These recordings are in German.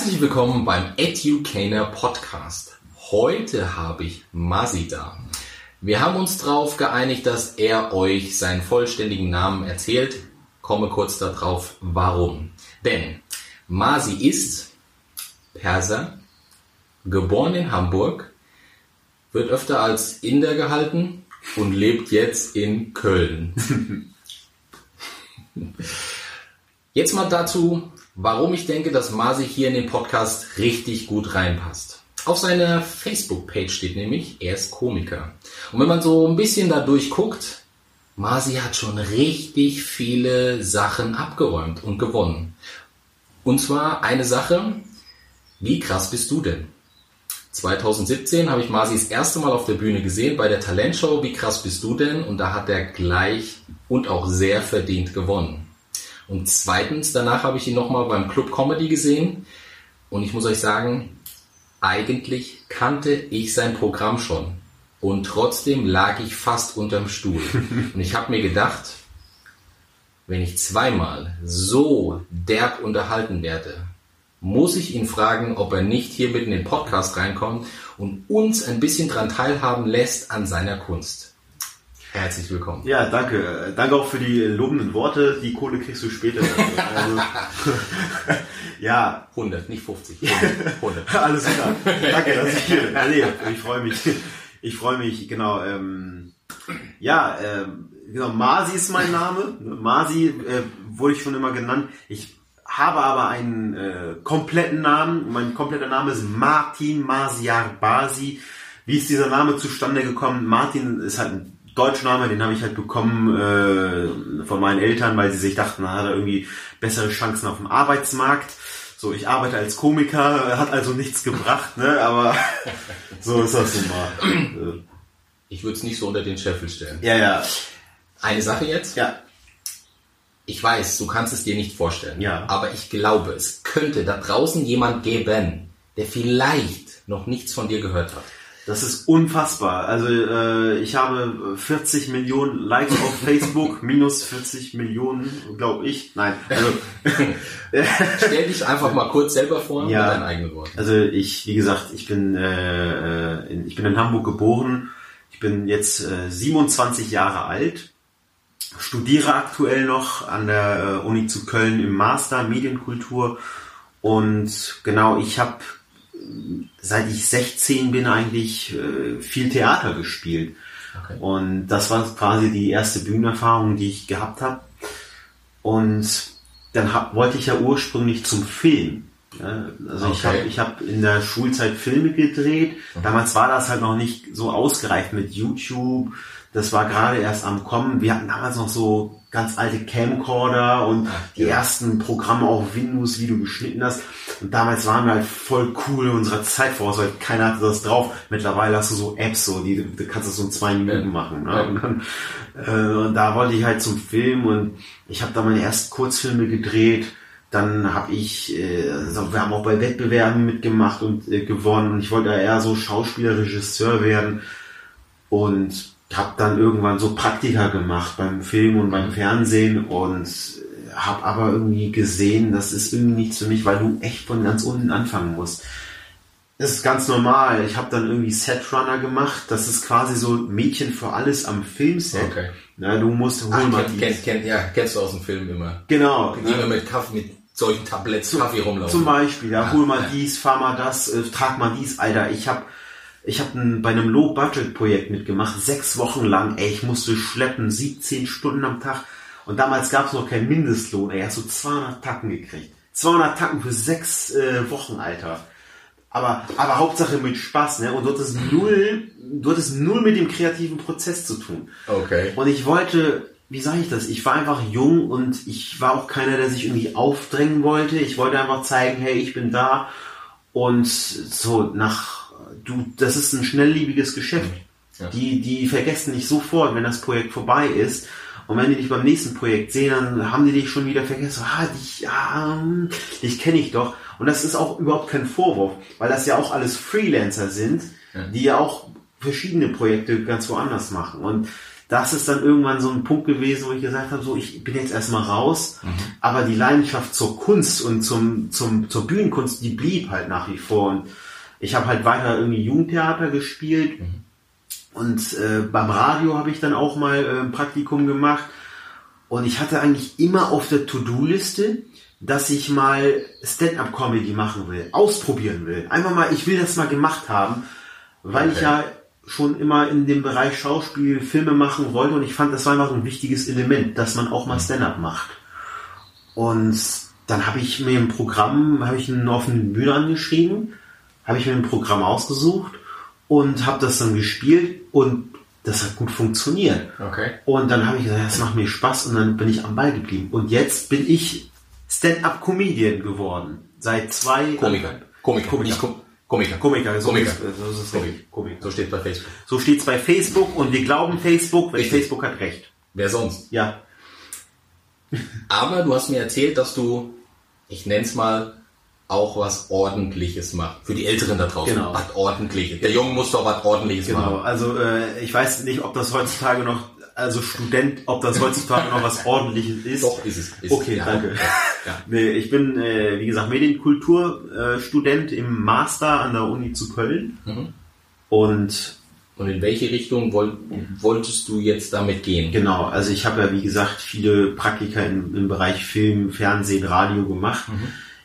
Herzlich willkommen beim Educator Podcast. Heute habe ich Masi da. Wir haben uns darauf geeinigt, dass er euch seinen vollständigen Namen erzählt. Komme kurz darauf, warum. Denn Masi ist Perser, geboren in Hamburg, wird öfter als Inder gehalten und lebt jetzt in Köln. Jetzt mal dazu, warum ich denke, dass Masi hier in den Podcast richtig gut reinpasst. Auf seiner Facebook-Page steht nämlich, er ist Komiker. Und wenn man so ein bisschen da durchguckt, Masi hat schon richtig viele Sachen abgeräumt und gewonnen. Und zwar eine Sache, wie krass bist du denn? 2017 habe ich Masi das erste Mal auf der Bühne gesehen bei der Talentshow Wie krass bist du denn? Und da hat er gleich und auch sehr verdient gewonnen. Und zweitens, danach habe ich ihn nochmal beim Club Comedy gesehen. Und ich muss euch sagen, eigentlich kannte ich sein Programm schon. Und trotzdem lag ich fast unterm Stuhl. Und ich habe mir gedacht, wenn ich zweimal so derb unterhalten werde, muss ich ihn fragen, ob er nicht hier mitten in den Podcast reinkommt und uns ein bisschen dran teilhaben lässt an seiner Kunst. Herzlich willkommen. Ja, danke. Danke auch für die lobenden Worte. Die Kohle kriegst du später. also, ja. 100, nicht 50. 100. 100. Alles klar. Danke, dass ich hier bin. Nee, ich freue mich. Ich freue mich, genau. Ähm, ja, ähm, genau, Masi ist mein Name. Masi äh, wurde ich schon immer genannt. Ich habe aber einen äh, kompletten Namen. Mein kompletter Name ist Martin Masiar Basi. Wie ist dieser Name zustande gekommen? Martin ist halt ein Deutschname, den habe ich halt bekommen äh, von meinen Eltern, weil sie sich dachten, na, hat er irgendwie bessere Chancen auf dem Arbeitsmarkt. So, ich arbeite als Komiker, hat also nichts gebracht, ne? Aber so ist das nun mal. Ich würde es nicht so unter den Scheffel stellen. Ja, ja. Eine Sache jetzt? Ja. Ich weiß, du kannst es dir nicht vorstellen. Ja. Aber ich glaube, es könnte da draußen jemand geben, der vielleicht noch nichts von dir gehört hat. Das ist unfassbar. Also äh, ich habe 40 Millionen Likes auf Facebook, minus 40 Millionen, glaube ich. Nein. Also, Stell dich einfach mal kurz selber vor ja, mit deinen eigenen Worten. Also ich, wie gesagt, ich bin, äh, in, ich bin in Hamburg geboren. Ich bin jetzt äh, 27 Jahre alt, studiere aktuell noch an der äh, Uni zu Köln im Master Medienkultur. Und genau, ich habe seit ich 16 bin eigentlich äh, viel Theater gespielt. Okay. Und das war quasi die erste Bühnenerfahrung, die ich gehabt habe. Und dann hab, wollte ich ja ursprünglich zum Film. Ja, also okay. ich habe ich hab in der Schulzeit Filme gedreht. Mhm. Damals war das halt noch nicht so ausgereift mit YouTube. Das war gerade erst am Kommen. Wir hatten damals noch so ganz alte Camcorder und die ja. ersten Programme auf Windows, wie du geschnitten hast. Und damals waren wir halt voll cool in unserer Zeit voraus, weil keiner hatte das drauf. Mittlerweile hast du so Apps, so die du kannst das so in zwei Minuten ja. machen. Ne? Ja. Und, dann, äh, und da wollte ich halt zum Film und ich habe da meine ersten Kurzfilme gedreht. Dann habe ich, äh, also wir haben auch bei Wettbewerben mitgemacht und äh, gewonnen. Und ich wollte eher so Schauspieler, Regisseur werden. Und habe dann irgendwann so Praktika gemacht beim Film und beim Fernsehen und habe aber irgendwie gesehen, das ist irgendwie nichts für mich, weil du echt von ganz unten anfangen musst. Das ist ganz normal. Ich habe dann irgendwie Setrunner gemacht. Das ist quasi so Mädchen für alles am Filmset. Okay. Na, du musst hol mal kenn, kenn, kenn, ja, kennst du aus dem Film immer. Genau. Die immer mit Kaffee, mit solchen Tabletts Kaffee rumlaufen. Zum Beispiel, ja, hol mal ja. dies, fahr mal das, äh, trag mal dies, Alter. Ich habe ich habe bei einem Low-Budget-Projekt mitgemacht, sechs Wochen lang, ey, ich musste schleppen, 17 Stunden am Tag. Und damals gab es noch keinen Mindestlohn, ey, hast du 200 Tacken gekriegt. 200 Tacken für sechs äh, Wochen, Alter. Aber, aber Hauptsache mit Spaß, ne? Und du hattest null, du hattest null mit dem kreativen Prozess zu tun. Okay. Und ich wollte, wie sage ich das? Ich war einfach jung und ich war auch keiner, der sich irgendwie aufdrängen wollte. Ich wollte einfach zeigen, hey, ich bin da. Und so nach du, das ist ein schnelllebiges Geschäft. Ja. Die, die vergessen dich sofort, wenn das Projekt vorbei ist. Und wenn die dich beim nächsten Projekt sehen, dann haben die dich schon wieder vergessen. Ah, dich, ah, dich kenne ich doch. Und das ist auch überhaupt kein Vorwurf, weil das ja auch alles Freelancer sind, ja. die ja auch verschiedene Projekte ganz woanders machen. Und das ist dann irgendwann so ein Punkt gewesen, wo ich gesagt habe, so ich bin jetzt erstmal raus, aber die Leidenschaft zur Kunst und zum, zum, zur Bühnenkunst, die blieb halt nach wie vor. Und ich habe halt weiter irgendwie Jugendtheater gespielt und äh, beim Radio habe ich dann auch mal äh, ein Praktikum gemacht. Und ich hatte eigentlich immer auf der To-Do-Liste, dass ich mal Stand-up-Comedy machen will, ausprobieren will. Einfach mal, ich will das mal gemacht haben, weil ich Okay. ja schon immer in dem Bereich Schauspiel, Filme machen wollte und ich fand, das war einfach ein wichtiges Element, dass man auch mal Stand-up macht. Und dann habe ich mir ein Programm, habe ich einen offenen Bühne angeschrieben, habe ich mir ein Programm ausgesucht und habe das dann gespielt und das hat gut funktioniert. Okay. Und dann habe ich gesagt, das macht mir Spaß und dann bin ich am Ball geblieben. Und jetzt bin ich Stand-up-Comedian geworden. Seit zwei... Komiker. Komiker. Komiker. Nicht Kom Komiker. Komiker, so Komiker. ist, so ist es Komiker. Komiker. So steht bei Facebook. So steht's bei Facebook und wir glauben Facebook, weil Richtig. Facebook hat recht. Wer sonst? Ja, Aber du hast mir erzählt, dass du, ich nenn's mal, auch was Ordentliches machst. Für die Älteren da draußen. Genau. Was Ordentliches. Der Junge muss doch was Ordentliches genau. machen. Also äh, ich weiß nicht, ob das heutzutage noch, also Student, ob das heutzutage noch was Ordentliches ist. Doch, ist es. Ist Okay. Ja. danke. Ja. Nee, ich bin, äh, wie gesagt, Medienkulturstudent äh, im Master an der Uni zu Köln. Mhm. Und Und in welche Richtung woll wolltest du jetzt damit gehen? genau, also ich habe ja, wie gesagt, viele Praktika im, im Bereich Film, Fernsehen, Radio gemacht.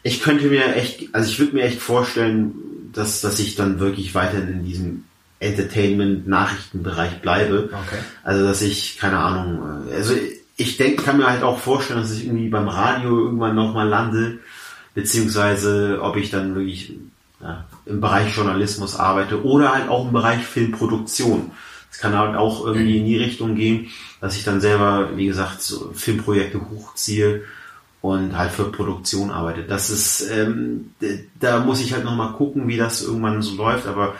Ich könnte mir echt, also ich würde mir echt vorstellen, dass, dass ich dann wirklich weiterhin in diesem Entertainment-Nachrichtenbereich bleibe. Okay. Also dass ich, keine Ahnung, äh, also ich denke, kann mir halt auch vorstellen, dass ich irgendwie beim Radio irgendwann nochmal lande, beziehungsweise ob ich dann wirklich ja, im Bereich Journalismus arbeite oder halt auch im Bereich Filmproduktion. Es kann halt auch irgendwie in die Richtung gehen, dass ich dann selber, wie gesagt, so Filmprojekte hochziehe und halt für Produktion arbeite. Das ist, ähm, da muss ich halt nochmal gucken, wie das irgendwann so läuft, aber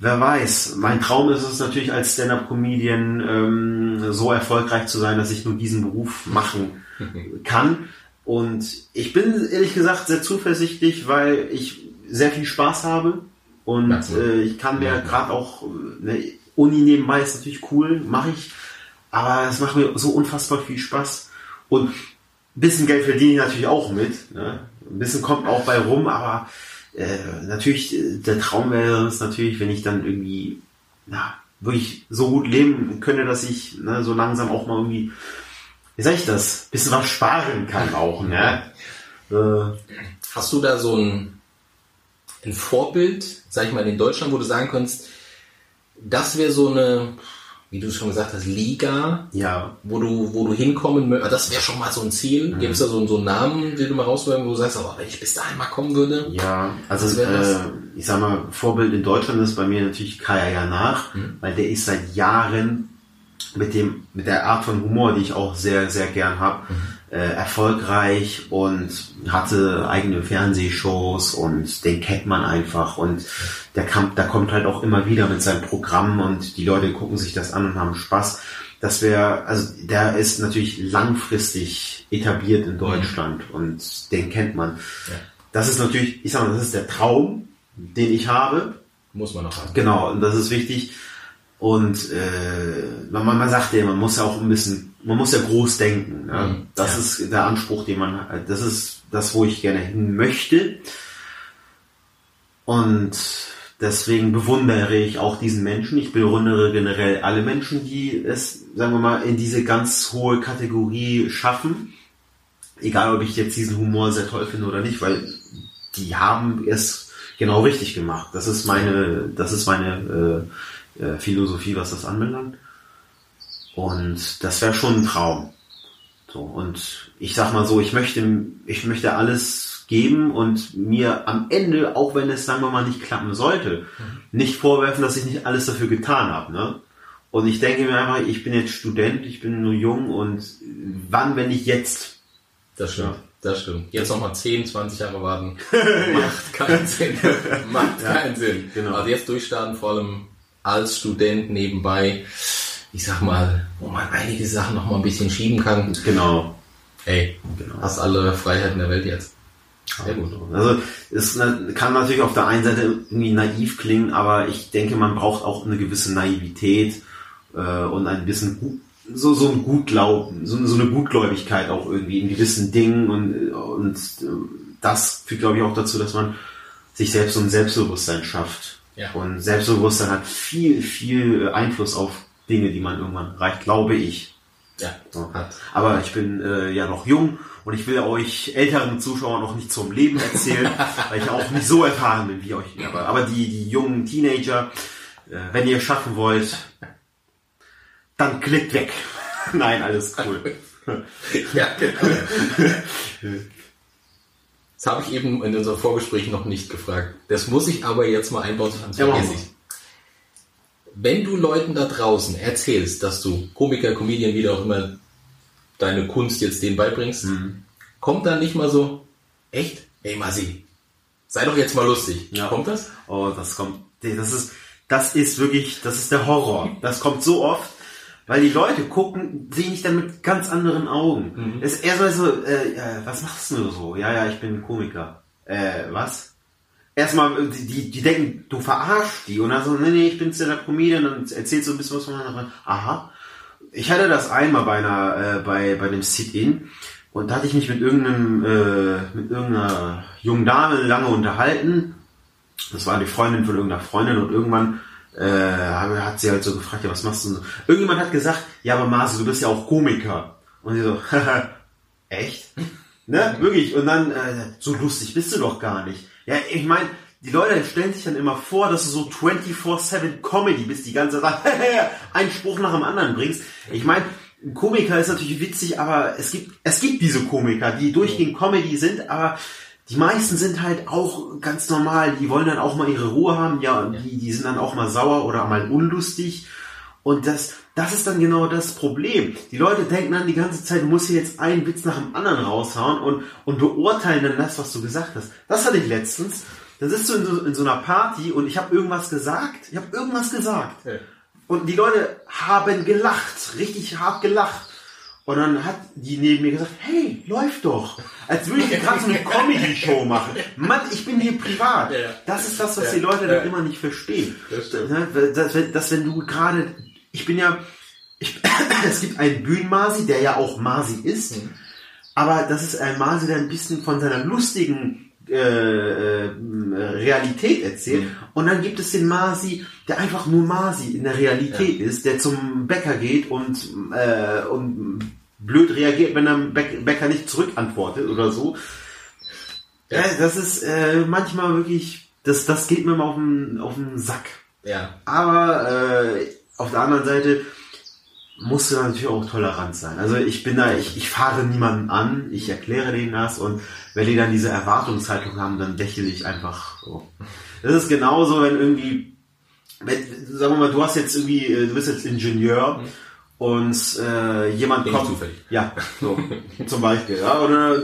wer weiß. Mein Traum ist es natürlich als Stand-Up-Comedian ähm, so erfolgreich zu sein, dass ich nur diesen Beruf machen kann. Und ich bin ehrlich gesagt sehr zuversichtlich, weil ich sehr viel Spaß habe und äh, ich kann mir Ja. gerade auch, äh, ne, Uni nebenbei ist natürlich cool, mache ich, aber es macht mir so unfassbar viel Spaß und ein bisschen Geld verdiene ich natürlich auch mit. Ne? Ein bisschen kommt auch bei rum, aber äh, natürlich, äh, der Traum wäre es natürlich, wenn ich dann irgendwie na, wirklich so gut leben könnte, dass ich ne, so langsam auch mal irgendwie, wie sag ich das, ein bisschen was sparen kann auch. Ne? Äh, Hast du da so ein, ein Vorbild, sag ich mal, in Deutschland, wo du sagen kannst, das wäre so eine, wie du schon gesagt hast, Liga, ja, wo du, wo du hinkommen möchtest. Das wäre schon mal so ein Ziel. Mhm. Gibt es da so, so einen Namen, den du mal rauswürgen, wo du sagst, aber wenn ich bis dahin mal kommen würde? Ja, also äh, ich sag mal, Vorbild in Deutschland ist bei mir natürlich Kaya Janach, weil der ist seit Jahren mit dem mit der Art von Humor, die ich auch sehr sehr gern habe, äh, erfolgreich und hatte eigene Fernsehshows und den kennt man einfach und der kam, da kommt halt auch immer wieder mit seinem Programm und die Leute gucken sich das an und haben Spaß. Das wäre, also der ist natürlich langfristig etabliert in Deutschland und den kennt man. Ja. Das ist natürlich, ich sag mal, das ist der Traum, den ich habe. Muss man noch haben. Genau, und das ist wichtig. Und äh, man, man sagt ja, man muss ja auch ein bisschen, man muss ja groß denken. Mhm. Das Ja. ist der Anspruch, den man, das ist das, wo ich gerne hin möchte. Und deswegen bewundere ich auch diesen Menschen. Ich bewundere generell alle Menschen, die es, sagen wir mal, in diese ganz hohe Kategorie schaffen. Egal, ob ich jetzt diesen Humor sehr toll finde oder nicht, weil die haben es genau richtig gemacht. Das ist meine, das ist meine äh, äh, Philosophie, was das anbelangt. Und das wäre schon ein Traum. So, und ich sag mal so, ich möchte, ich möchte alles geben und mir am Ende, auch wenn es, sagen wir mal, nicht klappen sollte, nicht vorwerfen, dass ich nicht alles dafür getan habe. Ne? Und ich denke mir einfach, ich bin jetzt Student, ich bin nur jung und wann, wenn nicht jetzt? Das stimmt. Ja. Das stimmt. Jetzt nochmal 10, 20 Jahre warten. Macht keinen Sinn. Macht keinen Sinn. genau. Also jetzt durchstarten, vor allem als Student nebenbei. Ich sag mal, wo man einige Sachen noch mal ein bisschen schieben kann. Genau. Ey, Genau. hast alle Freiheiten der Welt jetzt. Sehr gut. Also es na- kann natürlich auf der einen Seite irgendwie naiv klingen, aber ich denke, man braucht auch eine gewisse Naivität äh, und ein bisschen Hu so, so ein Gutglauben, so, so eine Gutgläubigkeit auch irgendwie in gewissen Dingen und, und äh, das führt, glaube ich, auch dazu, dass man sich selbst so ein Selbstbewusstsein schafft. Ja. Und Selbstbewusstsein hat viel, viel Einfluss auf Dinge, die man irgendwann reicht, glaube ich. Ja, So. Aber ich bin äh, ja noch jung und ich will euch älteren Zuschauern noch nicht zum Leben erzählen, weil ich auch nicht so erfahren bin wie euch. Aber, aber die, die jungen Teenager, äh, wenn ihr schaffen wollt, dann klickt weg. Nein, alles cool. Ja, genau. Das habe ich eben in unserem Vorgespräch noch nicht gefragt. Das muss ich aber jetzt mal einbauen, sonst vergesse ich. Wenn du Leuten da draußen erzählst, dass du Komiker, Comedian, wie du auch immer deine Kunst jetzt denen beibringst, Mhm. kommt dann nicht mal so, echt? Ey Masi, sei doch jetzt mal lustig. Ja. Kommt das? Oh, das kommt, das ist, das ist wirklich, das ist der Horror. Das kommt so oft, weil die Leute gucken, sehen dich dann mit ganz anderen Augen. Es ist eher so, so äh, äh, was machst du so? Ja, ja, ich bin Komiker. Äh, was? Erstmal, äh, die, die, denken, du verarschst die und dann so, nee, nee, ich bin Stand-Up Comedian und erzählst so ein bisschen was von einer, aha. Ich hatte das einmal bei einer, äh, bei, bei einem Sit-In und da hatte ich mich mit irgendeinem, äh, mit irgendeiner jungen Dame lange unterhalten das war die Freundin von irgendeiner Freundin und irgendwann äh, hat sie halt so gefragt, ja, was machst du? Irgendjemand hat gesagt, ja, aber Marcel, du bist ja auch Komiker. Und sie so, echt? Ne, wirklich. Und dann, äh, so lustig bist du doch gar nicht. Ja, ich meine, die Leute stellen sich dann immer vor, dass du so 24-7 Comedy bist, die ganze Zeit einen Spruch nach dem anderen bringst. Ich meine, ein Komiker ist natürlich witzig, aber es gibt, es gibt diese Komiker, die durchgehend Comedy sind, aber die meisten sind halt auch ganz normal, die wollen dann auch mal ihre Ruhe haben, ja, die, die sind dann auch mal sauer oder mal unlustig. Und das, das ist dann genau das Problem. Die Leute denken dann die ganze Zeit, du musst hier jetzt einen Witz nach dem anderen raushauen und, und beurteilen dann das, was du gesagt hast. Das hatte ich letztens. Da sitzt du in so, in so einer Party und ich habe irgendwas gesagt. Ich habe irgendwas gesagt. Ja. Und die Leute haben gelacht, richtig hart gelacht. Und dann hat die neben mir gesagt, hey, läuft doch. Als würde ich gerade so eine Comedy-Show machen. Mann, ich bin hier privat. Das ist das, was die Leute dann immer nicht verstehen. Das stimmt. Ne, dass wenn du gerade, ich bin ja, ich, es gibt einen Bühnenmasi, der ja auch Masi ist. Mhm. Aber das ist ein Masi, der ein bisschen von seiner lustigen äh, äh, Realität erzählt. Mhm. Und dann gibt es den Masi, der einfach nur Masi in der Realität ist, der zum Bäcker geht und, äh, und blöd reagiert, wenn der Bäck- Bäcker nicht zurückantwortet oder so. Ja. Ja. das ist äh, manchmal wirklich, das, das geht mir mal auf den, auf den Sack. Ja. Aber äh, auf der anderen Seite musst du natürlich auch tolerant sein. Also ich bin da, ich, ich fahre niemanden an, ich erkläre denen das und wenn die dann diese Erwartungshaltung haben, dann lächle ich einfach so. Das ist genauso, wenn irgendwie, wenn, sagen wir mal, du hast jetzt irgendwie, äh, du bist jetzt Ingenieur und äh, jemand Bin kommt. zufällig. Ja, so, zum Beispiel. Ja, oder,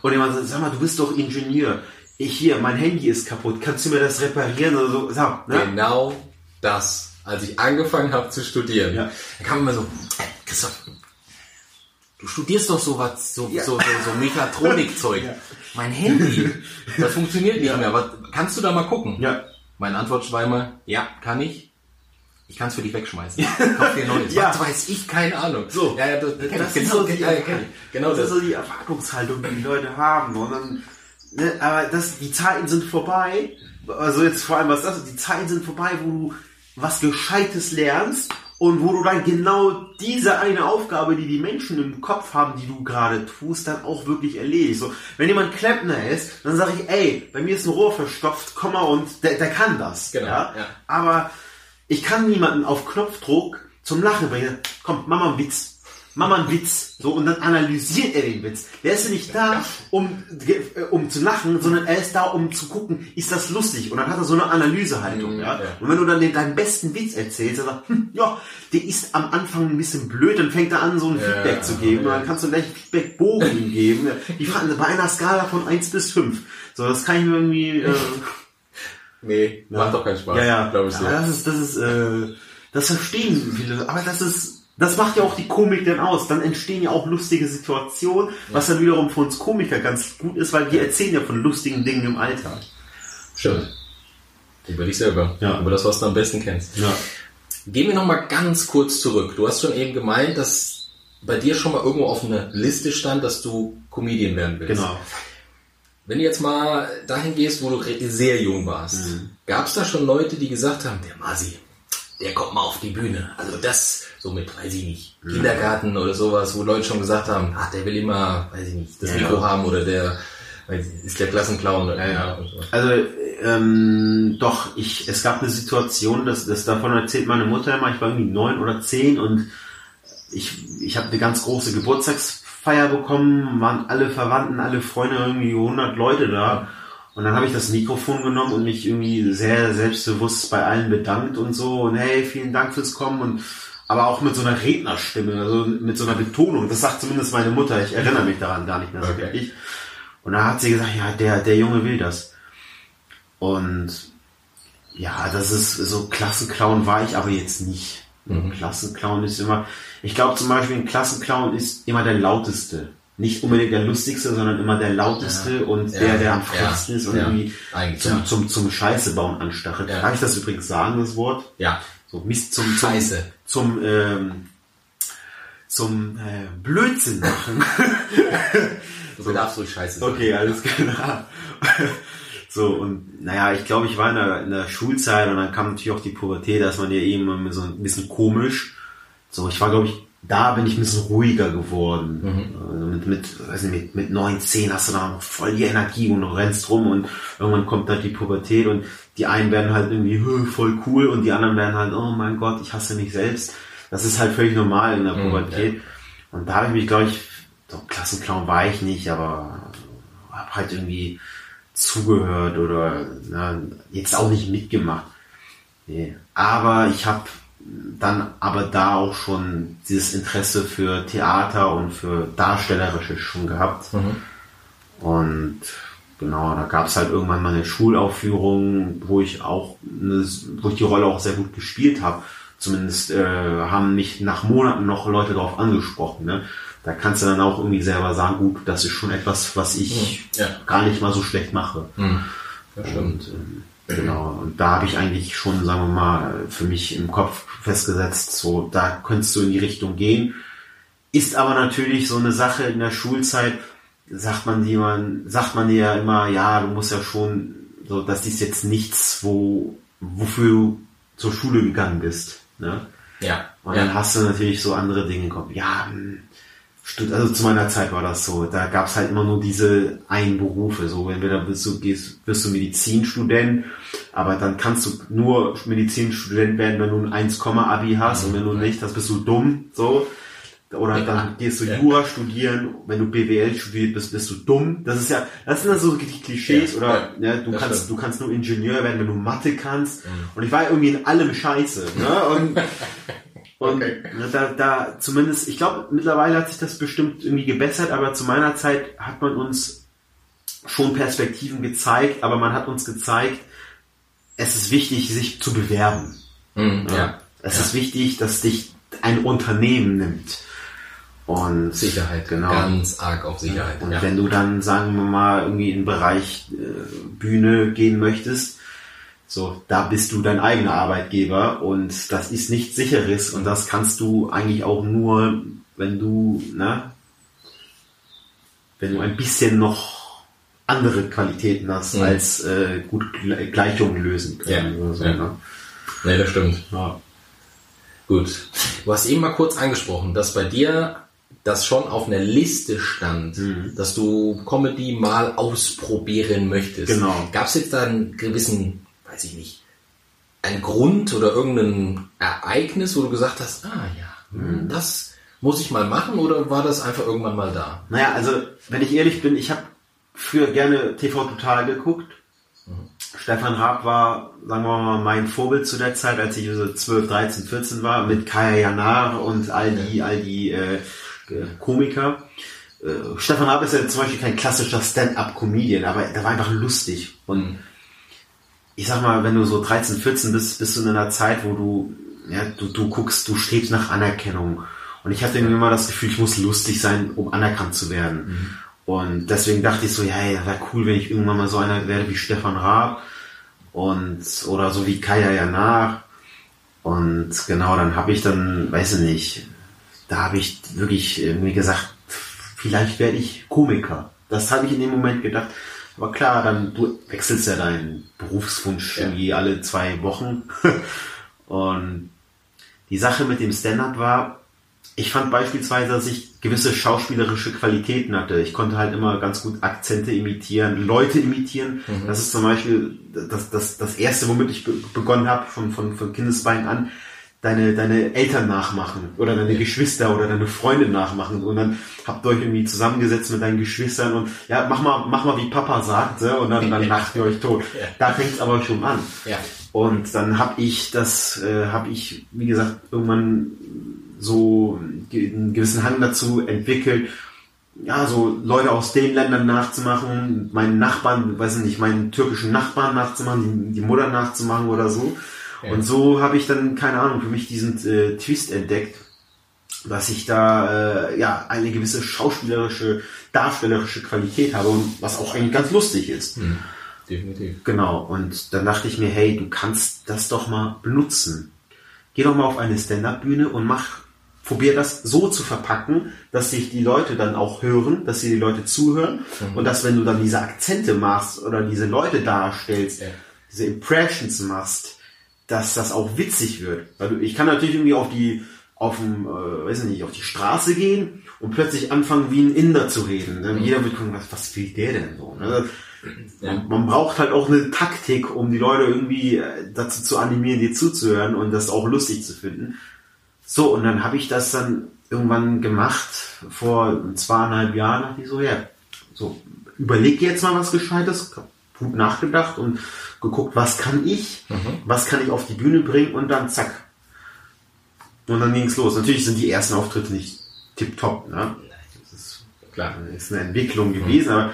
und jemand sagt, sag mal, du bist doch Ingenieur. Ich hier, mein Handy ist kaputt, kannst du mir das reparieren oder so? Sag, ne? Genau das. Als ich angefangen habe zu studieren, Ja. da kam immer so, "Ey, Christoph, du studierst doch so was, so, Ja. so, so, so Mechatronikzeug. Ja. Mein Handy, das funktioniert nicht mehr. Was, kannst du da mal gucken? Ja. Meine Antwort war immer, ja, kann ich. Ich kann es für dich wegschmeißen. Kauf dir neues. Ja. Was weiß ich, keine Ahnung. So. ja, das, das, Das genau, ist so die, ja, genau das das. ist so die Erwartungshaltung, die die Leute haben. Und dann, ne, aber das, die Zeiten sind vorbei. Also jetzt vor allem was das ist, die Zeiten sind vorbei, wo du was Gescheites lernst und wo du dann genau diese eine Aufgabe, die die Menschen im Kopf haben, die du gerade tust, dann auch wirklich erledigst. So, wenn jemand Klempner ist, dann sage ich, ey, bei mir ist ein Rohr verstopft, komm mal und der, der kann das. Genau, ja? ja. Aber ich kann niemanden auf Knopfdruck zum Lachen bringen. Komm, mach mal einen Witz. Mach mal einen Witz. So, und dann analysiert er den Witz. Der ist ja nicht da, um, äh, um zu lachen, sondern er ist da, um zu gucken, ist das lustig? Und dann hat er so eine Analysehaltung, Mhm, ja? Und wenn du dann den, deinen besten Witz erzählst, dann sagt, hm, ja, der ist am Anfang ein bisschen blöd, dann fängt er an, so ein Ja, Feedback zu geben. Und ja. dann kannst du gleich Feedbackbogen ihm geben. Die fragen bei einer Skala von 1 bis 5. So, das kann ich mir irgendwie, äh, Nee, macht doch keinen Spaß. ja, ja. glaube ich so. Das ist, das ist, äh, das verstehen viele. Aber das ist, das macht ja auch die Komik dann aus. Dann entstehen ja auch lustige Situationen, was dann wiederum für uns Komiker ganz gut ist, weil wir erzählen ja von lustigen Dingen im Alltag. Stimmt. Über dich selber. Ja. Über das, was du am besten kennst. Ja. Gehen wir nochmal ganz kurz zurück. Du hast schon eben gemeint, dass bei dir schon mal irgendwo auf einer Liste stand, dass du Comedian werden willst. Genau. Wenn du jetzt mal dahin gehst, wo du sehr jung warst, Mhm. gab es da schon Leute, die gesagt haben, der Masi, der kommt mal auf die Bühne. Also das, so mit, weiß ich nicht. Kindergarten oder sowas, wo Leute schon gesagt haben, ach, der will immer, weiß ich nicht, das Ja, Mikro ja. haben oder der ist der Klassenclown. Oder, ja. und so. Also ähm, doch, ich, es gab eine Situation, das, das davon erzählt meine Mutter immer, ich war irgendwie neun oder zehn und ich, ich habe eine ganz große Geburtstagsfeier bekommen, waren alle Verwandten, alle Freunde, irgendwie 100 Leute da. Und dann habe ich das Mikrofon genommen und mich irgendwie sehr selbstbewusst bei allen bedankt und so. Und hey, vielen Dank fürs Kommen und aber auch mit so einer Rednerstimme, also mit so einer Betonung. Das sagt zumindest meine Mutter. Ich erinnere mich daran gar nicht mehr so Okay. wirklich. Und da hat sie gesagt, ja, der, der Junge will das. Und ja, das ist so Klassenclown war ich aber jetzt nicht. Klassenclown ist immer, ich glaube zum Beispiel ein Klassenclown ist immer der lauteste. Nicht unbedingt der lustigste, sondern immer der lauteste Ja. und Ja. der, der am Ja. frechsten ist und Ja. irgendwie zum, ja. zum, zum Scheiße bauen anstachelt. Ja. Darf ich das übrigens sagen, das Wort? Ja, So Mist zum, zum, Scheiße. zum, ähm, zum äh, Blödsinn machen. du darfst ruhig scheiße sein. Okay, alles klar. So, und naja, ich glaube, ich war in der, in der Schulzeit und dann kam natürlich auch die Pubertät, da ist man ja eben immer so ein bisschen komisch. So, ich war, glaube ich, da bin ich ein bisschen ruhiger geworden. Also mit, mit, weiß nicht, mit, mit 9, 10 hast du da noch voll die Energie und du rennst rum und irgendwann kommt halt die Pubertät und die einen werden halt irgendwie "Hö, voll cool und die anderen werden halt, oh mein Gott, ich hasse mich selbst. Das ist halt völlig normal in der Pubertät. Und da habe ich mich, glaube ich, so Klassenclown war ich nicht, aber habe halt irgendwie zugehört oder na, jetzt auch nicht mitgemacht. Nee. Aber ich habe dann aber da auch schon dieses Interesse für Theater und für Darstellerisches schon gehabt. Und genau, da gab es halt irgendwann mal eine Schulaufführung, wo ich auch eine, wo ich die Rolle auch sehr gut gespielt habe. Zumindest äh, haben mich nach Monaten noch Leute darauf angesprochen. Ne? Da kannst du dann auch irgendwie selber sagen, gut, das ist schon etwas, was ich Ja. gar nicht mal so schlecht mache. Das stimmt. Und, ähm, genau, und da habe ich eigentlich schon, sagen wir mal, für mich im Kopf festgesetzt, so, da könntest du in die Richtung gehen. Ist aber natürlich so eine Sache in der Schulzeit, sagt man dir, man, sagt man dir ja immer, ja, du musst ja schon, so, das ist jetzt nichts, wo, wofür du zur Schule gegangen bist, ne? Ja. Und dann ja. hast du natürlich so andere Dinge im Kopf. Ja, hm, also zu meiner Zeit war das so. Da gab es halt immer nur diese einen Berufe. So, entweder bist du, gehst, wirst du Medizinstudent, aber dann kannst du nur Medizinstudent werden, wenn du ein 1, Abi hast und wenn du nicht, das bist du dumm. So. Oder Ja. dann gehst du Ja. Jura studieren, wenn du BWL studiert bist, bist du dumm. Das ist ja, das sind dann so die Klischees Ja, oder ja, ja, du kannst, stimmt. du kannst nur Ingenieur werden, wenn du Mathe kannst. Mhm. Und ich war irgendwie in allem scheiße. Ne? Und und Okay. ne, da, da zumindest, ich glaube, mittlerweile hat sich das bestimmt irgendwie gebessert, aber zu meiner Zeit hat man uns schon Perspektiven gezeigt, aber man hat uns gezeigt, es ist wichtig, sich zu bewerben. Mhm, Ja. Es ist wichtig, dass dich ein Unternehmen nimmt. Und Sicherheit. genau. Ganz arg auf Sicherheit. Und ja. wenn du dann, sagen wir mal, irgendwie in den Bereich äh, Bühne gehen möchtest, so, da bist du dein eigener Arbeitgeber und das ist nichts sicheres und das kannst du eigentlich auch nur, wenn du, ne, wenn du ein bisschen noch andere Qualitäten hast, Mhm. als äh, gut Gle- Gleichungen lösen können. Ja, oder so, ja. ne? Nee, das stimmt. ja. Gut. Du hast eben mal kurz angesprochen, dass bei dir das schon auf einer Liste stand, Mhm. dass du Comedy mal ausprobieren möchtest. Genau. Gab es jetzt da einen gewissen, weiß ich nicht, einen Grund oder irgendein Ereignis, wo du gesagt hast, ah ja, hm, das muss ich mal machen oder war das einfach irgendwann mal da? Naja, also wenn ich ehrlich bin, ich habe früher gerne TV Total geguckt. Stefan Raab war, sagen wir mal, mein Vorbild zu der Zeit, als ich so 12, 13, 14 war, mit Kaya Janar und all die, all die äh, Komiker. Äh, Stefan Raab ist ja zum Beispiel kein klassischer Stand-up-Comedian, aber der war einfach lustig. Und ich sag mal, wenn du so 13, 14 bist, bist du in einer Zeit, wo du, ja, du, du guckst, du strebst nach Anerkennung. Und ich hatte irgendwie immer das Gefühl, ich muss lustig sein, um anerkannt zu werden. Und deswegen dachte ich so, ja, ja wäre cool, wenn ich irgendwann mal so einer werde wie Stefan Raab und oder so wie Kaya Janar. Und genau, dann habe ich dann, weiß ich nicht, da habe ich wirklich mir gesagt, vielleicht werde ich Komiker. Das habe ich in dem Moment gedacht. Aber klar, dann du wechselst ja deinen Berufswunsch ja. irgendwie alle zwei Wochen. Und die Sache mit dem Stand-up war, ich fand beispielsweise, dass ich gewisse schauspielerische Qualitäten hatte. Ich konnte halt immer ganz gut Akzente imitieren, Leute imitieren. Mhm. Das ist zum Beispiel das, das, das erste, womit ich begonnen habe, von, von, von Kindesbeinen an, deine, deine Eltern nachmachen oder deine Geschwister oder deine Freunde nachmachen. Und dann habt ihr euch irgendwie zusammengesetzt mit deinen Geschwistern und ja, mach mal, mach mal wie Papa sagt, und dann, dann lacht ihr euch tot. Ja. Da fängt es aber schon an. Ja. Und dann habe ich das, äh, habe ich, wie gesagt, irgendwann so einen gewissen Hang dazu entwickelt, ja, so Leute aus den Ländern nachzumachen, meinen Nachbarn, weiß ich nicht, meinen türkischen Nachbarn nachzumachen, die, die Mutter nachzumachen oder so. Ja. Und so habe ich dann, keine Ahnung, für mich diesen äh, Twist entdeckt, dass ich da äh, ja eine gewisse schauspielerische, darstellerische Qualität habe und was auch eigentlich ganz lustig ist. Mhm. Definitiv. Genau. Und dann dachte ich mir, hey, du kannst das doch mal benutzen. Geh doch mal auf eine Stand-up-Bühne und mach probier das so zu verpacken, dass sich die Leute dann auch hören, dass sie die Leute zuhören mhm. und dass wenn du dann diese Akzente machst oder diese Leute darstellst, ja. diese Impressions machst, dass das auch witzig wird. Weil du, ich kann natürlich irgendwie auf die auf dem, äh, weiß nicht, auf die Straße gehen und plötzlich anfangen wie ein Inder zu reden. Ne? Mhm. Jeder wird gucken, was, was will der denn so? Ne? Ja. Man, man braucht halt auch eine Taktik, um die Leute irgendwie äh, dazu zu animieren, dir zuzuhören und das auch lustig zu finden. So, und dann habe ich das dann irgendwann gemacht, vor zweieinhalb Jahren, dachte ich so, ja, so, überleg jetzt mal was Gescheites, gut nachgedacht und geguckt, was kann ich, mhm. was kann ich auf die Bühne bringen und dann zack. Und dann ging es los. Natürlich sind die ersten Auftritte nicht tipptopp, ne? Das ist klar, ist eine Entwicklung mhm. gewesen, aber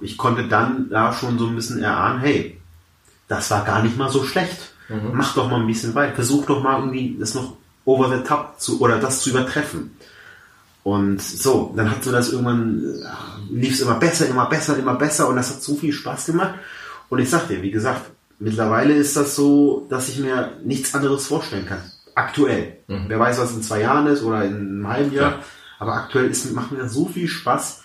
ich konnte dann da schon so ein bisschen erahnen, hey, das war gar nicht mal so schlecht. Mhm. Mach doch mal ein bisschen weiter. Versuch doch mal irgendwie das noch over the top zu, oder das zu übertreffen. Und so, dann hat so das irgendwann, äh, lief es immer besser, immer besser, immer besser und das hat so viel Spaß gemacht. Und ich sag dir, wie gesagt, mittlerweile ist das so, dass ich mir nichts anderes vorstellen kann. Aktuell. Mhm. Wer weiß, was in zwei Jahren ist oder in einem halben Jahr. Ja. Aber aktuell ist, macht mir so viel Spaß,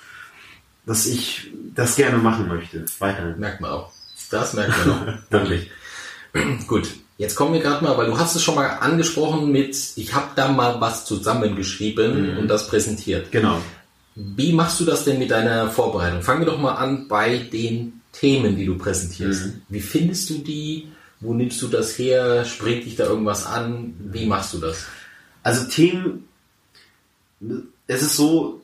dass ich das gerne machen möchte. Weiterhin. Merkt man auch. Das merkt man auch. Danke. Gut. Jetzt kommen wir gerade mal, weil du hast es schon mal angesprochen mit, ich habe da mal was zusammengeschrieben mhm. und das präsentiert. Genau. Wie machst du das denn mit deiner Vorbereitung? Fangen wir doch mal an bei den Themen, die du präsentierst. Mhm. Wie findest du die? Wo nimmst du das her? Springt dich da irgendwas an? Wie machst du das? Also Themen, es ist so,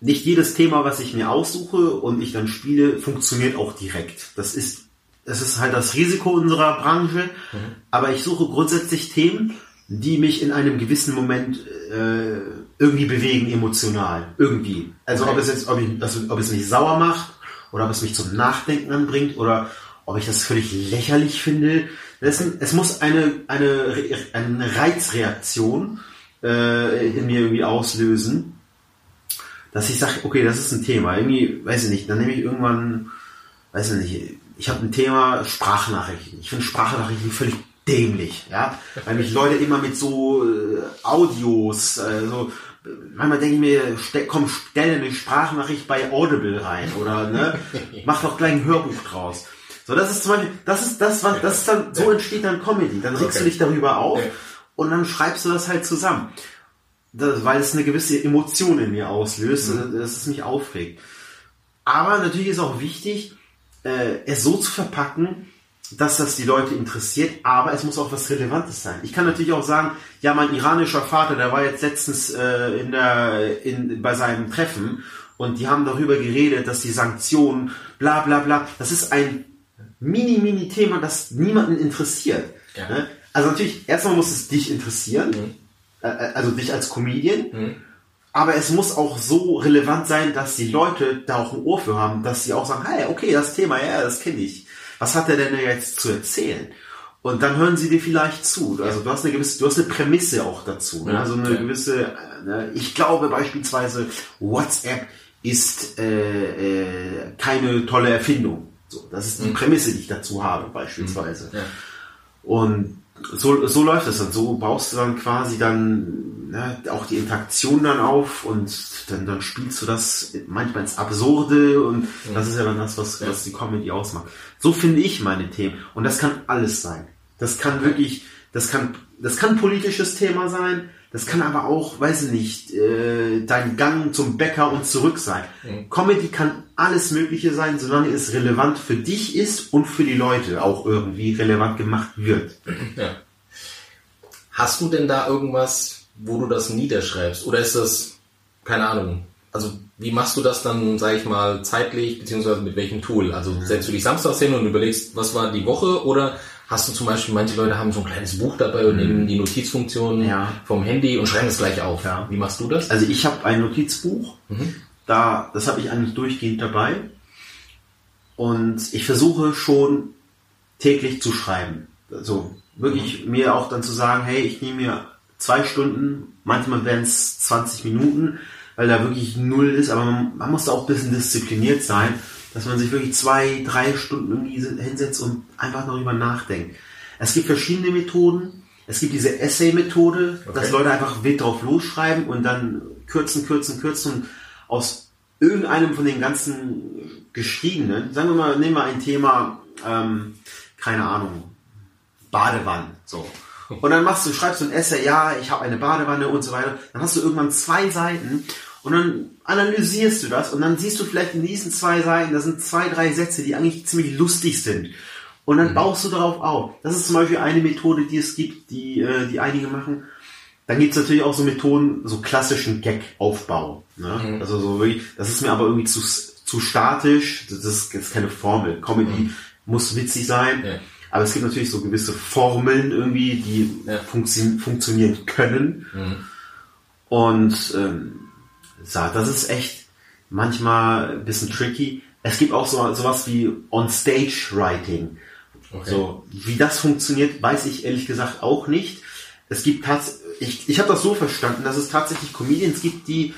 nicht jedes Thema, was ich mir aussuche und ich dann spiele, funktioniert auch direkt. Das ist es ist halt das Risiko unserer Branche, mhm. aber ich suche grundsätzlich Themen, die mich in einem gewissen Moment äh, irgendwie bewegen, emotional. Irgendwie. Also okay. ob es jetzt, ob, ich, also, ob es mich sauer macht oder ob es mich zum Nachdenken anbringt oder ob ich das völlig lächerlich finde. Das, es muss eine, eine, eine Reizreaktion äh, in mir irgendwie auslösen, dass ich sage, okay, das ist ein Thema. Irgendwie, weiß ich nicht, dann nehme ich irgendwann, weiß ich nicht, ich habe ein Thema Sprachnachrichten. Ich finde Sprachnachrichten völlig dämlich, ja, weil mich Leute immer mit so äh, Audios, äh, so manchmal denke ich mir, ste komm, stell eine Sprachnachricht bei Audible rein oder ne, mach doch gleich ein Hörbuch draus. So, das ist zum Beispiel, das ist das, was, das ist dann, so entsteht dann Comedy. Dann regst okay. du dich darüber auf und dann schreibst du das halt zusammen. Das, weil es eine gewisse Emotion in mir auslöst, mhm. dass es mich aufregt. Aber natürlich ist auch wichtig, äh, es so zu verpacken, dass das die Leute interessiert, aber es muss auch was Relevantes sein. Ich kann natürlich auch sagen, ja, mein iranischer Vater, der war jetzt letztens äh, in der, in, bei seinem Treffen und die haben darüber geredet, dass die Sanktionen, bla bla bla, das ist ein mini-mini-Thema, das niemanden interessiert. Ja. Ne? Also natürlich, erstmal muss es dich interessieren, mhm. äh, äh also dich als Comedian, mhm. Aber es muss auch so relevant sein, dass die Leute da auch ein Ohr für haben, dass sie auch sagen, hey, okay, das Thema, ja, das kenne ich. Was hat er denn jetzt zu erzählen? Und dann hören sie dir vielleicht zu. Also du hast eine gewisse, du hast eine Prämisse auch dazu. Ne? Also eine ja. gewisse, ne? ich glaube beispielsweise, WhatsApp ist äh, äh, keine tolle Erfindung. So, das ist die mhm. Prämisse, die ich dazu habe, beispielsweise. Ja. Und so, so läuft es dann. So baust du dann quasi dann ne, auch die Interaktion dann auf und dann, dann spielst du das manchmal ins Absurde und das ist ja dann das, was, was die Comedy ausmacht. So finde ich meine Themen. Und das kann alles sein. Das kann wirklich, das kann, das kann politisches Thema sein, das kann aber auch, weiß ich nicht, äh, dein Gang zum Bäcker und zurück sein. Mhm. Comedy kann alles Mögliche sein, solange es relevant für dich ist und für die Leute auch irgendwie relevant gemacht wird. Ja. Hast du denn da irgendwas, wo du das niederschreibst? Oder ist das, keine Ahnung, also wie machst du das dann, sag ich mal, zeitlich, beziehungsweise mit welchem Tool? Also setzt du dich samstags hin und überlegst, was war die Woche? Oder hast du zum Beispiel, manche Leute haben so ein kleines Buch dabei und nehmen die Notizfunktion Mhm. Ja. vom Handy und schreiben es gleich auf. Ja. Wie machst du das? Also ich habe ein Notizbuch, da, das habe ich eigentlich durchgehend dabei. Und ich versuche schon täglich zu schreiben. Also wirklich mir auch dann zu sagen, hey, ich nehme mir zwei Stunden, manchmal werden es 20 Minuten, weil da wirklich null ist, aber man, man muss da auch ein bisschen diszipliniert sein, dass man sich wirklich zwei, drei Stunden irgendwie hinsetzt und einfach darüber nachdenkt. Es gibt verschiedene Methoden. Es gibt diese Essay-Methode, dass Leute einfach wild drauf losschreiben und dann kürzen, kürzen, kürzen und aus irgendeinem von den ganzen geschriebenen, sagen wir mal, nehmen wir ein Thema, ähm, keine Ahnung, Badewannen, so. Und dann machst du, schreibst du ein Essay, ja, ich habe eine Badewanne und so weiter. Dann hast du irgendwann zwei Seiten und dann analysierst du das und dann siehst du vielleicht in diesen zwei Seiten, da sind zwei, drei Sätze, die eigentlich ziemlich lustig sind. Und dann baust du darauf auf. Das ist zum Beispiel eine Methode, die es gibt, die, äh, die einige machen. Dann gibt's natürlich auch so Methoden, so klassischen Gag-Aufbau. Ne? Also so wirklich, das ist mir aber irgendwie zu, zu statisch. Das ist, das ist keine Formel. Comedy muss witzig sein. Ja. Aber es gibt natürlich so gewisse Formeln irgendwie, die Ja. funktio funktionieren können. Und ähm, so, das ist echt manchmal ein bisschen tricky. Es gibt auch so sowas wie On-Stage-Writing. Okay. So, wie das funktioniert, weiß ich ehrlich gesagt auch nicht. Es gibt ich, ich habe das so verstanden, dass es tatsächlich Comedians gibt, die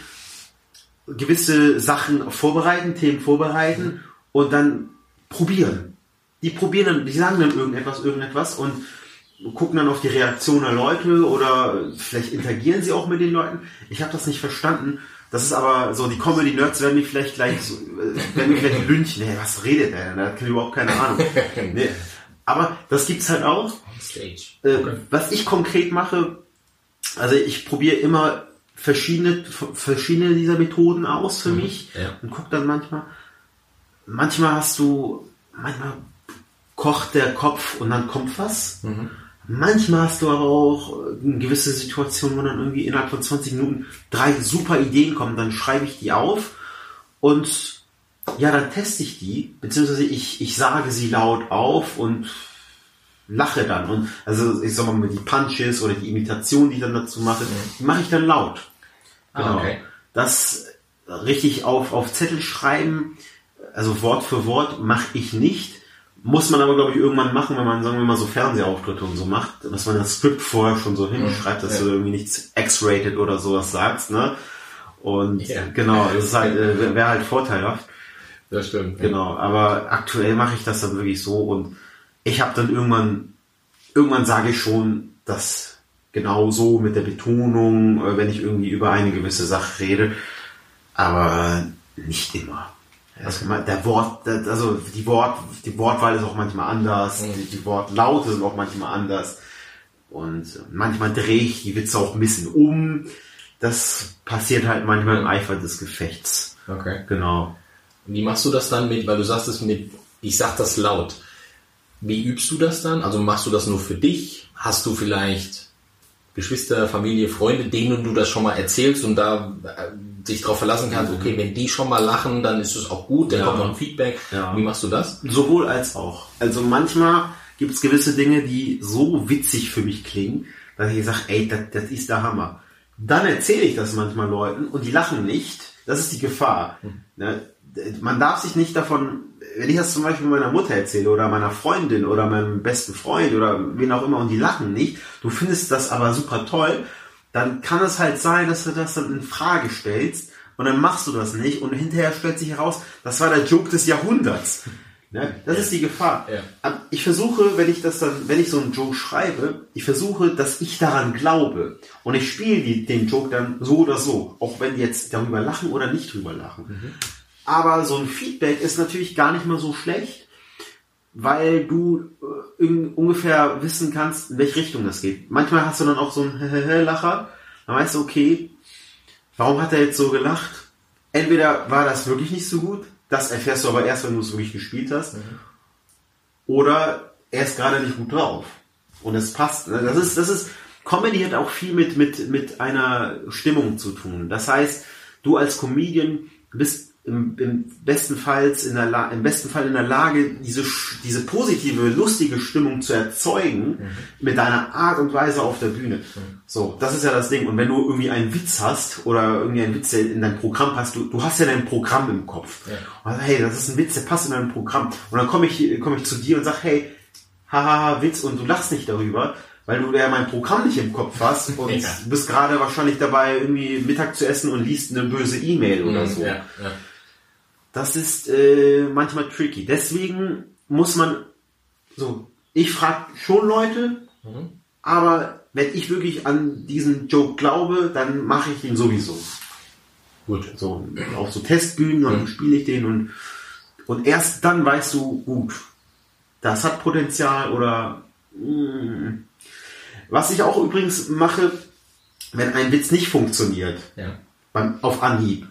gewisse Sachen vorbereiten, Themen vorbereiten und dann probieren. Die probieren dann, die sagen dann irgendetwas, irgendetwas und gucken dann auf die Reaktion der Leute oder vielleicht interagieren sie auch mit den Leuten. Ich habe das nicht verstanden. Das ist aber so, die Comedy-Nerds werden mich vielleicht gleich, so, äh, werden mich vielleicht lynchen. Nee, was redet der denn? Der hat überhaupt keine Ahnung. Nee. Aber das gibt's halt auch. Stage. Äh, Was ich konkret mache, also ich probiere immer verschiedene, verschiedene dieser Methoden aus für mich ja. und guck dann manchmal. Manchmal hast du, manchmal kocht der Kopf und dann kommt was. Manchmal hast du aber auch eine gewisse Situation, wo dann irgendwie innerhalb von 20 Minuten drei super Ideen kommen, dann schreibe ich die auf und ja, dann teste ich die, beziehungsweise ich, ich sage sie laut auf und lache dann. Und also ich sag mal, die Punches oder die Imitation, die ich dann dazu mache, die mache ich dann laut. Ah, okay. Das richtig auf, auf Zettel schreiben, also Wort für Wort, mache ich nicht. Muss man aber, glaube ich, irgendwann machen, wenn man, sagen wir mal, so Fernsehauftritte und so macht, dass man das Skript vorher schon so hinschreibt, dass Ja. du irgendwie nichts X-rated oder sowas sagst, ne? Und Ja. genau, das ist halt, äh, wäre halt vorteilhaft. Das stimmt. Genau, aber aktuell mache ich das dann wirklich so und ich habe dann irgendwann, irgendwann sage ich schon, dass genau so mit der Betonung, äh, wenn ich irgendwie über eine gewisse Sache rede, aber nicht immer. Ma- der Wort, also die Wort, die Wortwahl ist auch manchmal anders, die, die Wortlaute sind auch manchmal anders und manchmal drehe ich die Witze auch ein bisschen um. Das passiert halt manchmal im Eifer des Gefechts. Okay. Genau. Wie machst du das dann mit, weil du sagst es mit, ich sag das laut. Wie übst du das dann? Also machst du das nur für dich? Hast du vielleicht Geschwister, Familie, Freunde, denen du das schon mal erzählst und da äh, dich darauf verlassen kannst, okay, wenn die schon mal lachen, dann ist es auch gut, dann Ja. kommt noch ein Feedback. Ja. Wie machst du das? Sowohl als auch. Also manchmal gibt es gewisse Dinge, die so witzig für mich klingen, dass ich sage, ey, das, das ist der Hammer. Dann erzähle ich das manchmal Leuten und die lachen nicht. Das ist die Gefahr. Ne? Man darf sich nicht davon, wenn ich das zum Beispiel meiner Mutter erzähle oder meiner Freundin oder meinem besten Freund oder wen auch immer und die lachen nicht, du findest das aber super toll, dann kann es halt sein, dass du das dann in Frage stellst und dann machst du das nicht und hinterher stellt sich heraus, das war der Joke des Jahrhunderts. Ne? Das ist die Gefahr. Ja. Ich versuche, wenn ich das dann, wenn ich so einen Joke schreibe, ich versuche, dass ich daran glaube. Und ich spiele den Joke dann so oder so. Auch wenn die jetzt darüber lachen oder nicht drüber lachen. Aber so ein Feedback ist natürlich gar nicht mal so schlecht, weil du äh, ungefähr wissen kannst, in welche Richtung das geht. Manchmal hast du dann auch so einen Lacher. Dann weißt du, okay, warum hat er jetzt so gelacht? Entweder war das wirklich nicht so gut, das erfährst du aber erst, wenn du es wirklich gespielt hast, oder er ist gerade nicht gut drauf. Und es passt. Das ist, das ist, Comedy hat auch viel mit, mit, mit einer Stimmung zu tun. Das heißt, du als Comedian bist im, im besten Fall in der La im besten Fall in der Lage, diese, diese positive, lustige Stimmung zu erzeugen mit deiner Art und Weise auf der Bühne. So, das ist ja das Ding. Und wenn du irgendwie einen Witz hast oder irgendwie einen Witz, der in dein Programm passt, du, du hast ja dein Programm im Kopf. Und also, hey, das ist ein Witz, der passt in dein Programm. Und dann komme ich, komme ich zu dir und sag, hey, hahaha, Witz, und du lachst nicht darüber, weil du ja mein Programm nicht im Kopf hast und Ja. bist gerade wahrscheinlich dabei, irgendwie Mittag zu essen und liest eine böse E-Mail oder so. Ja, ja. Das ist äh, manchmal tricky. Deswegen muss man so, ich frage schon Leute, aber wenn ich wirklich an diesen Joke glaube, dann mache ich ihn sowieso. Gut. So, auf so Testbühnen und dann spiele ich den und, und erst dann weißt du, gut, das hat Potenzial oder mh. was ich auch übrigens mache, wenn ein Witz nicht funktioniert, Ja. beim, auf Anhieb.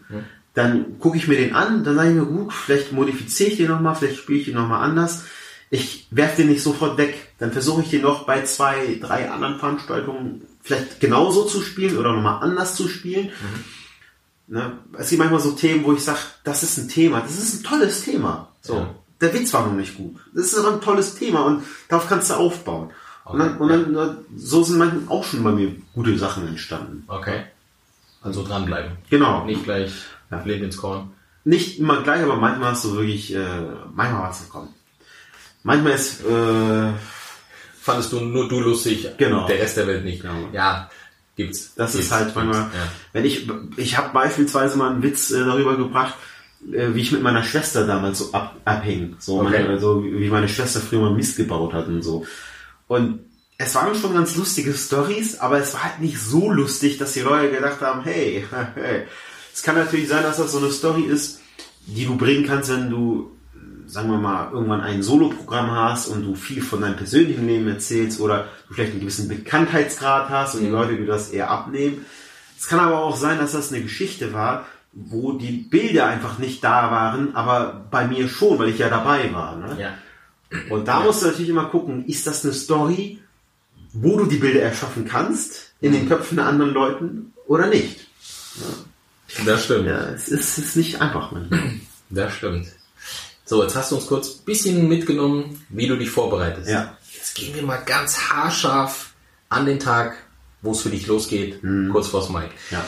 Dann gucke ich mir den an, dann sage ich mir, gut, vielleicht modifiziere ich den nochmal, vielleicht spiele ich den nochmal anders. Ich werfe den nicht sofort weg. Dann versuche ich den noch bei zwei, drei anderen Veranstaltungen vielleicht genauso zu spielen oder nochmal anders zu spielen. Ne? Es gibt manchmal so Themen, wo ich sage, das ist ein Thema, das ist ein tolles Thema. So, Ja. Der Witz war noch nicht gut. Das ist aber ein tolles Thema und darauf kannst du aufbauen. Und dann, und dann, so sind manchmal auch schon bei mir gute Sachen entstanden. Okay. Also dranbleiben. Genau. Nicht gleich Ja. blind ins Korn. nicht immer gleich, aber manchmal hast du wirklich, äh, manchmal was kommen. Manchmal ist, äh, Fandest du nur du lustig, Genau. der Rest der Welt nicht. Genau. Ja, gibt's. das gibt's, ist halt manchmal, Ja. wenn ich, ich habe beispielsweise mal einen Witz äh, darüber gebracht, äh, wie ich mit meiner Schwester damals so ab, abhing. So, Okay. meine, also wie meine Schwester früher mal Mist gebaut hat und so. Und es waren schon ganz lustige Stories, aber es war halt nicht so lustig, dass die Leute gedacht haben, hey, hey. Es kann natürlich sein, dass das so eine Story ist, die du bringen kannst, wenn du, sagen wir mal, irgendwann ein Soloprogramm hast und du viel von deinem persönlichen Leben erzählst oder du vielleicht einen gewissen Bekanntheitsgrad hast und die Leute dir das eher abnehmen. Es kann aber auch sein, dass das eine Geschichte war, wo die Bilder einfach nicht da waren, aber bei mir schon, weil ich ja dabei war. Ne? ja. Und da musst du natürlich immer gucken, ist das eine Story, wo du die Bilder erschaffen kannst, in den Köpfen der anderen Leuten oder nicht? Das stimmt. Ja, es ist, es ist nicht einfach manchmal. Das stimmt. So, jetzt hast du uns kurz ein bisschen mitgenommen, wie du dich vorbereitest. Ja. Jetzt gehen wir mal ganz haarscharf an den Tag, wo es für dich losgeht, kurz vors Mike. Ja.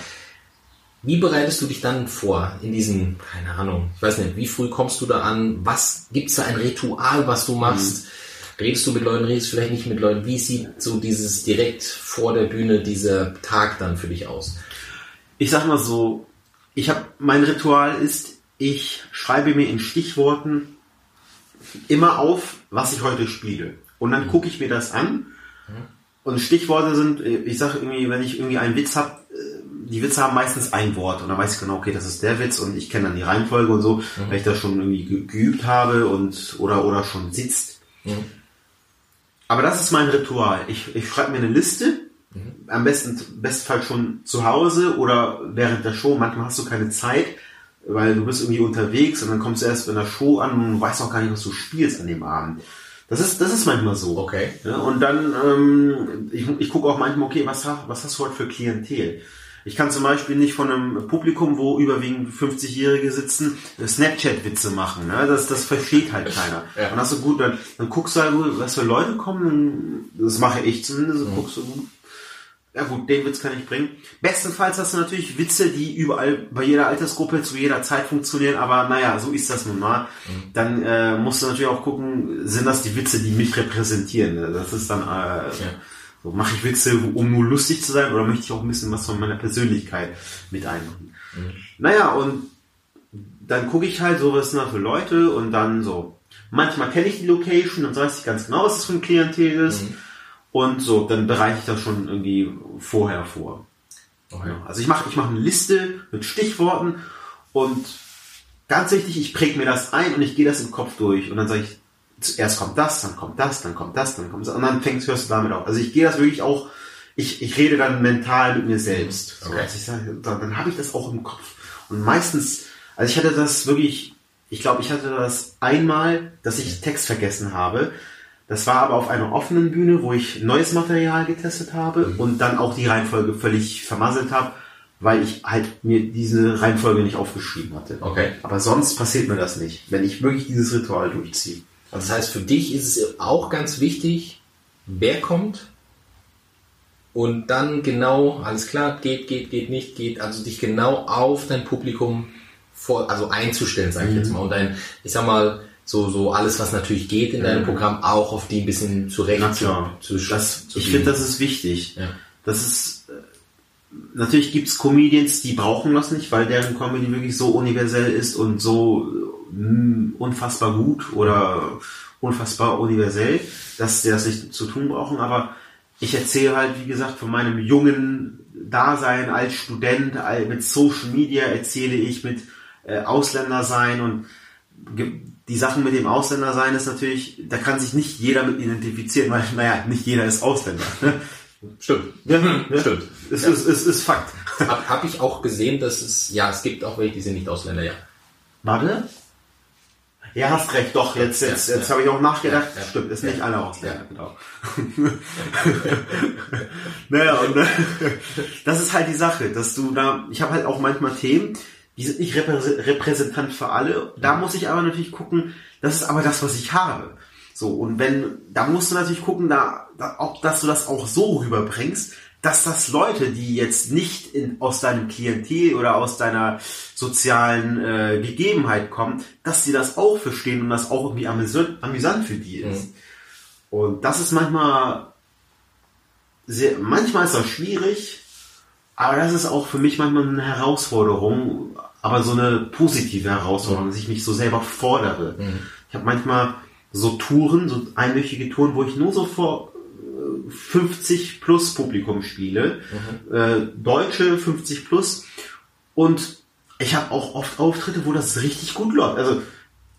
Wie bereitest du dich dann vor in diesen, keine Ahnung, ich weiß nicht, wie früh kommst du da an? Was gibt's da ein Ritual, was du machst? Redest du mit Leuten, redest vielleicht nicht mit Leuten? Wie sieht so dieses direkt vor der Bühne dieser Tag dann für dich aus? Ich sag mal so, ich habe mein Ritual ist, ich schreibe mir in Stichworten immer auf, was ich heute spiele. Und dann gucke ich mir das an. Und Stichworte sind, äh, ich sage irgendwie, wenn ich irgendwie einen Witz habe, die Witze haben meistens ein Wort und dann weiß ich genau, okay, das ist der Witz und ich kenne dann die Reihenfolge und so, weil ich das schon irgendwie ge- geübt habe und oder oder schon sitzt. Aber das ist mein Ritual. Ich, ich schreibe mir eine Liste, am besten bestenfalls schon zu Hause oder während der Show. Manchmal hast du keine Zeit, weil du bist irgendwie unterwegs und dann kommst du erst in der Show an und weißt auch gar nicht, was du spielst an dem Abend. Das ist, das ist manchmal so. Okay. Ja, und dann, ähm, ich, ich gucke auch manchmal, okay, was, was hast du heute für Klientel? Ich kann zum Beispiel nicht von einem Publikum, wo überwiegend 50-Jährige sitzen, Snapchat-Witze machen. Ne? Das, das versteht halt keiner. Ja. Und hast du gut, dann, dann guckst du halt, was für Leute kommen. Das mache ich zumindest. Mhm. Guckst du, ja gut, den Witz kann ich bringen. Bestenfalls hast du natürlich Witze, die überall bei jeder Altersgruppe zu jeder Zeit funktionieren, aber naja, so ist das nun mal. Dann äh, musst du natürlich auch gucken, sind das die Witze, die mich repräsentieren. Das ist dann, äh, so, mache ich Witze, um nur lustig zu sein oder möchte ich auch ein bisschen was von meiner Persönlichkeit mit einmachen. Naja, und dann gucke ich halt so, was sind da für Leute und dann so. Manchmal kenne ich die Location, dann weiß ich ganz genau, was das für ein Klientel ist. Mhm. Und so, dann bereite ich das schon irgendwie vorher vor. Okay. Also ich mache ich mache eine Liste mit Stichworten und ganz wichtig, ich präge mir das ein und ich gehe das im Kopf durch. Und dann sage ich, zuerst kommt das, dann kommt das, dann kommt das, dann kommt das. Und dann fängst, hörst du damit auf. Also ich gehe das wirklich auch, ich, ich rede dann mental mit mir selbst. Okay. So, also sage, dann, dann habe ich das auch im Kopf. Und meistens, also ich hatte das wirklich, ich glaube, ich hatte das einmal, dass ich Text vergessen habe. Das war aber auf einer offenen Bühne, wo ich neues Material getestet habe mhm. und dann auch die Reihenfolge völlig vermasselt habe, weil ich halt mir diese Reihenfolge nicht aufgeschrieben hatte. Okay. Aber sonst passiert mir das nicht, wenn ich wirklich dieses Ritual durchziehe. Also das heißt, für dich ist es auch ganz wichtig, wer kommt und dann genau, alles klar, geht, geht, geht, nicht, geht, also dich genau auf dein Publikum vor, also einzustellen, sage ich mhm. jetzt mal. Und ein, ich sag mal, so, so alles, was natürlich geht in deinem mhm. Programm, auch auf die ein bisschen zurecht Na klar. zu, zu, das, zu Ich finde, das ist wichtig. Ja. Das ist, äh, natürlich gibt's Comedians, die brauchen das nicht, weil deren Comedy wirklich so universell ist und so mh, unfassbar gut oder unfassbar universell, dass sie das nicht zu tun brauchen, aber ich erzähle halt, wie gesagt, von meinem jungen Dasein als Student, mit Social Media erzähle ich mit äh, Ausländer sein und die Sachen mit dem Ausländer sein ist natürlich, da kann sich nicht jeder mit identifizieren, weil, naja, nicht jeder ist Ausländer. Ne? Stimmt. Ja, ja. Stimmt. Es ja. ist, es ist Fakt. Hab, hab ich auch gesehen, dass es, ja, es gibt auch welche, die sind nicht Ausländer, ja. Warte? Ja, hast recht, doch, jetzt, jetzt, jetzt habe ich auch nachgedacht. Stimmt, ist nicht alle Ausländer, genau. naja, und das ist halt die Sache, dass du da, ich habe halt auch manchmal Themen, die sind nicht repräsentant für alle. Da muss ich aber natürlich gucken, das ist aber das, was ich habe. So, und wenn, da musst du natürlich gucken, da, da, ob, dass du das auch so rüberbringst, dass das Leute, die jetzt nicht in, aus deinem Klientel oder aus deiner sozialen äh, Gegebenheit kommen, dass sie das auch verstehen und das auch irgendwie amüsant, amüsant für die ist. Mhm. Und das ist manchmal sehr, manchmal ist das schwierig, aber das ist auch für mich manchmal eine Herausforderung, aber so eine positive Herausforderung, dass ich mich so selber fordere. Mhm. Ich habe manchmal so Touren, so einwöchige Touren, wo ich nur so vor 50 äh, plus Publikum spiele, mhm. äh, Deutsche 50 plus und ich habe auch oft Auftritte, wo das richtig gut läuft. Also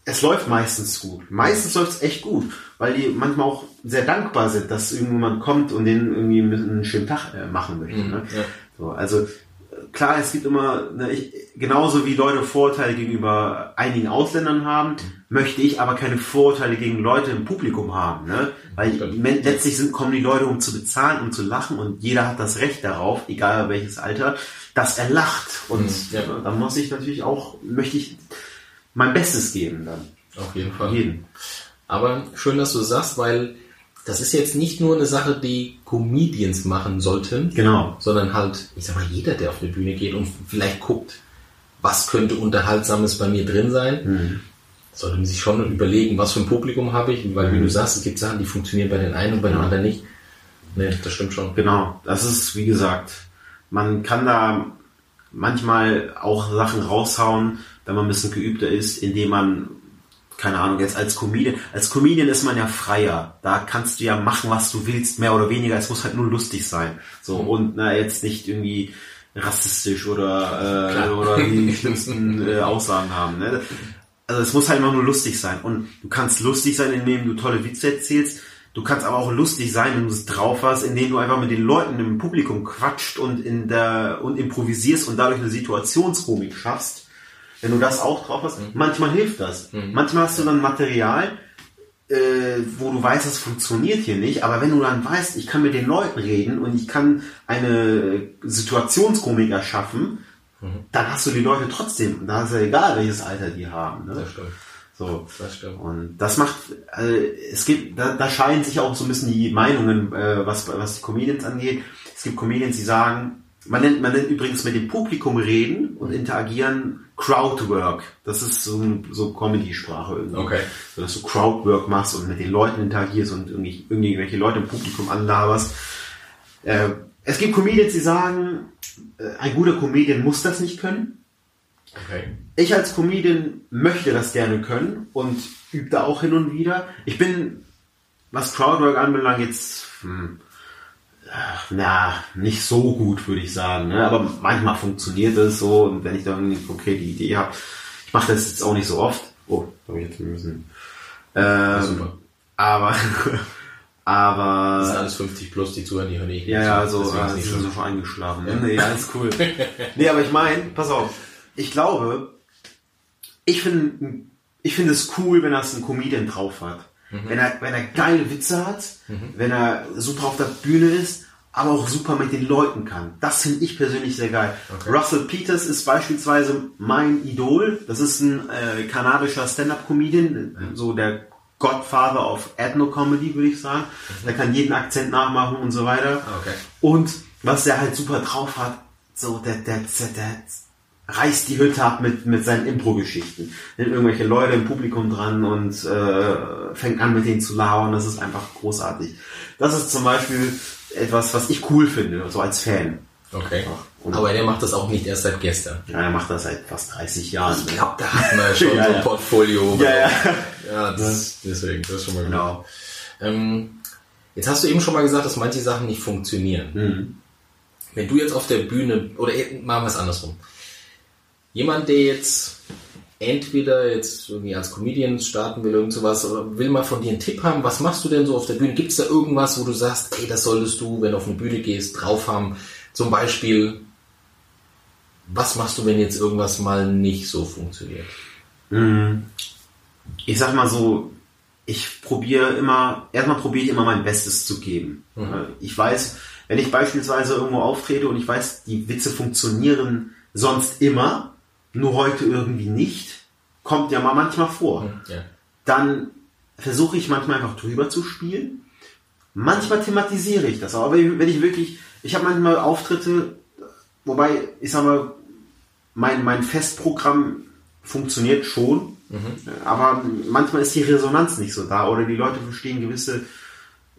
es läuft meistens gut. Meistens läuft es echt gut, weil die manchmal auch sehr dankbar sind, dass irgendjemand kommt und denen irgendwie einen schönen Tag äh, machen möchte. Mhm, ne? ja. so, also klar, es gibt immer, ne, ich, genauso wie Leute Vorurteile gegenüber einigen Ausländern haben, möchte ich aber keine Vorurteile gegen Leute im Publikum haben. Ne? Weil letztlich sind, kommen die Leute, um zu bezahlen, um zu lachen und jeder hat das Recht darauf, egal welches Alter, dass er lacht. Und mhm, ja. Ne, dann muss ich natürlich auch, möchte ich mein Bestes geben dann. Auf jeden Fall. Jeden. Aber schön, dass du sagst, weil das ist jetzt nicht nur eine Sache, die Comedians machen sollten, genau. sondern halt, ich sag mal, jeder, der auf eine Bühne geht und vielleicht guckt, was könnte Unterhaltsames bei mir drin sein, mhm. sollte man sich schon überlegen, was für ein Publikum habe ich, weil mhm. wie du sagst, es gibt Sachen, die funktionieren bei den einen und bei den anderen nicht. Nee, das stimmt schon. Genau, das ist, wie gesagt, man kann da manchmal auch Sachen raushauen, wenn man ein bisschen geübter ist, indem man keine Ahnung, jetzt als Comedian, als Comedian ist man ja freier. Da kannst du ja machen, was du willst, mehr oder weniger. Es muss halt nur lustig sein. So, mhm. und na, jetzt nicht irgendwie rassistisch oder, äh, oder die schlimmsten äh, Aussagen haben. Ne? Also es muss halt immer nur lustig sein. Und du kannst lustig sein, indem du tolle Witze erzählst. Du kannst aber auch lustig sein, wenn du es drauf hast, indem du einfach mit den Leuten im Publikum quatscht und in der und improvisierst und dadurch eine Situationskomik schaffst wenn du das auch drauf hast, mhm. manchmal hilft das. Mhm. Manchmal hast du dann Material, äh, wo du weißt, das funktioniert hier nicht, aber wenn du dann weißt, ich kann mit den Leuten reden und ich kann eine Situationskomik erschaffen, mhm. dann hast du die Leute trotzdem. Da ist ja egal, welches Alter die haben. Ne? Das stimmt. So. Das stimmt. Und das macht, also es gibt, da, da scheiden sich auch so ein bisschen die Meinungen, äh, was, was die Comedians angeht. Es gibt Comedians, die sagen, man nennt, man nennt übrigens mit dem Publikum reden und interagieren Crowdwork. Das ist so, so Comedy-Sprache irgendwie. Okay. So, dass du Crowdwork machst und mit den Leuten interagierst und irgendwie, irgendwelche Leute im Publikum anlaberst. Äh, es gibt Comedians, die sagen, äh, ein guter Comedian muss das nicht können. Okay. Ich als Comedian möchte das gerne können und übe da auch hin und wieder. Ich bin, was Crowdwork anbelangt, jetzt, hm, na, nicht so gut, würde ich sagen. Ne? Aber manchmal funktioniert es so und wenn ich da irgendwie eine konkrete Idee habe, ich mache das jetzt auch nicht so oft. Oh, da habe ich jetzt bisschen. Ähm, Super. aber, aber. Das sind alles 50 plus, die zuhören, die hören eh nicht. Ja, ja, so, sie nicht sind so schon eingeschlafen. Nee, alles cool. nee, aber ich meine, pass auf, ich glaube, ich finde ich finde es cool, wenn das ein Comedian drauf hat. Wenn, er, wenn er geile Witze hat, wenn er super auf der Bühne ist, aber auch super mit den Leuten kann. Das finde ich persönlich sehr geil. Okay. Russell Peters ist beispielsweise mein Idol. Das ist ein äh, kanadischer Stand-Up-Comedian, so der Godfather of Ethno-Comedy, würde ich sagen. Der kann jeden Akzent nachmachen und so weiter. Ah, okay. Und was der halt super drauf hat, so der, der, der, der reißt die Hütte ab mit, mit seinen Impro-Geschichten. Nimmt irgendwelche Leute im Publikum dran und äh, fängt an mit denen zu labern. Das ist einfach großartig. Das ist zum Beispiel etwas, was ich cool finde, so als Fan. Okay. Und- Aber der macht das auch nicht erst seit gestern. Ja, er macht das seit fast 30 Jahren. Ich ne? glaube, da hat man schon Ja, so ja. ein Portfolio. Ja, ja. Ja, das, deswegen, das ist schon mal gut. Genau. Ähm, jetzt hast du eben schon mal gesagt, dass manche Sachen nicht funktionieren. Mhm. Wenn du jetzt auf der Bühne, oder eh, machen wir es andersrum. Jemand, der jetzt entweder jetzt irgendwie als Comedian starten will, irgend sowas, oder will mal von dir einen Tipp haben, was machst du denn so auf der Bühne? Gibt es da irgendwas, wo du sagst, ey, das solltest du, wenn du auf eine Bühne gehst, drauf haben? Zum Beispiel, was machst du, wenn jetzt irgendwas mal nicht so funktioniert? Mhm. Ich sag mal so, ich probiere immer, erstmal probiere ich immer mein Bestes zu geben. Ich weiß, wenn ich beispielsweise irgendwo auftrete und ich weiß, die Witze funktionieren sonst immer, nur heute irgendwie nicht, kommt ja mal manchmal vor. Ja. Dann versuche ich manchmal einfach drüber zu spielen. Manchmal thematisiere ich das, aber wenn ich wirklich, ich habe manchmal Auftritte, wobei, ich sag mal, mein, mein Festprogramm funktioniert schon, aber manchmal ist die Resonanz nicht so da oder die Leute verstehen gewisse,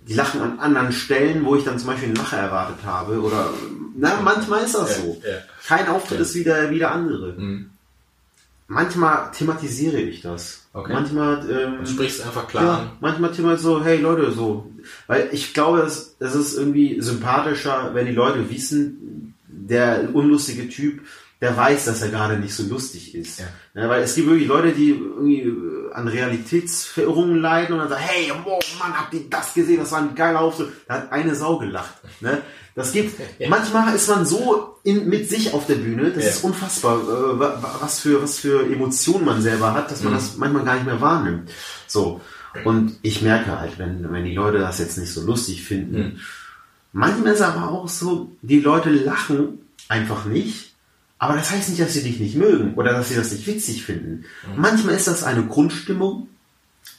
die lachen an anderen Stellen, wo ich dann zum Beispiel einen Lacher erwartet habe oder, na, manchmal ist das Ja, so. ja. Kein Auftritt ist wieder, wieder andere. Mhm. Manchmal thematisiere ich das. Okay. Manchmal, ähm, Du sprichst einfach klar ja, an. manchmal Thema so, hey Leute, so. Weil ich glaube, es, es ist irgendwie sympathischer, wenn die Leute wissen, der unlustige Typ, der weiß, dass er gerade nicht so lustig ist. Ja. Ja, weil es gibt wirklich Leute, die irgendwie äh, an Realitätsverirrungen leiden und dann sagen, hey, oh Mann, habt ihr das gesehen? Das war ein geiler Auftritt. Da hat eine Sau gelacht. Ne? Das gibt, Ja. manchmal ist man so in, mit sich auf der Bühne, das Ja. ist unfassbar, äh, wa- wa- was für, was für Emotionen man selber hat, dass man das manchmal gar nicht mehr wahrnimmt. So. Und ich merke halt, wenn, wenn die Leute das jetzt nicht so lustig finden, manchmal ist aber auch so, die Leute lachen einfach nicht, aber das heißt nicht, dass sie dich nicht mögen oder dass sie das nicht witzig finden. Manchmal ist das eine Grundstimmung,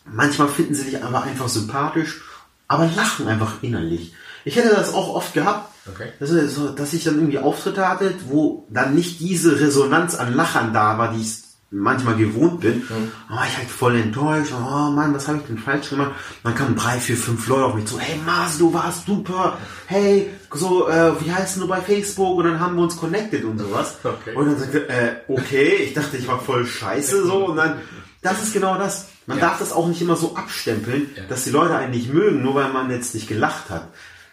manchmal finden sie dich aber einfach sympathisch, aber lachen einfach innerlich. Ich hätte das auch oft gehabt, Okay. dass ich dann irgendwie Auftritte hatte, wo dann nicht diese Resonanz an Lachern da war, die ich manchmal gewohnt bin. Da war ich halt voll enttäuscht. Oh Mann, was habe ich denn falsch gemacht? Dann kamen drei, vier, fünf Leute auf mich zu. Hey Mars, du warst super. Hey, so, äh, wie heißt du bei Facebook? Und dann haben wir uns connected und sowas. Okay. Und dann sagte, äh, okay, ich dachte, ich war voll scheiße so. Und dann, das ist genau das. Man Ja. darf das auch nicht immer so abstempeln, Ja. dass die Leute einen nicht mögen, nur weil man jetzt nicht gelacht hat.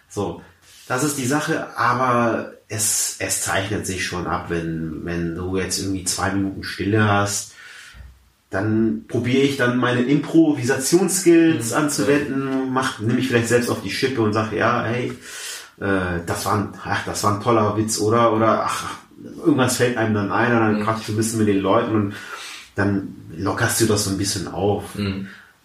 So, das ist die Sache, aber es, es zeichnet sich schon ab, wenn, wenn du jetzt irgendwie zwei Minuten Stille hast, dann probiere ich dann meine Improvisationsskills anzuwenden, mach, nehme ich vielleicht selbst auf die Schippe und sage, ja, hey, äh, das war ein, ach, das war ein toller Witz, oder? Oder ach, irgendwas fällt einem dann ein, und dann quatsch ich ein bisschen mit den Leuten und dann lockerst du das so ein bisschen auf.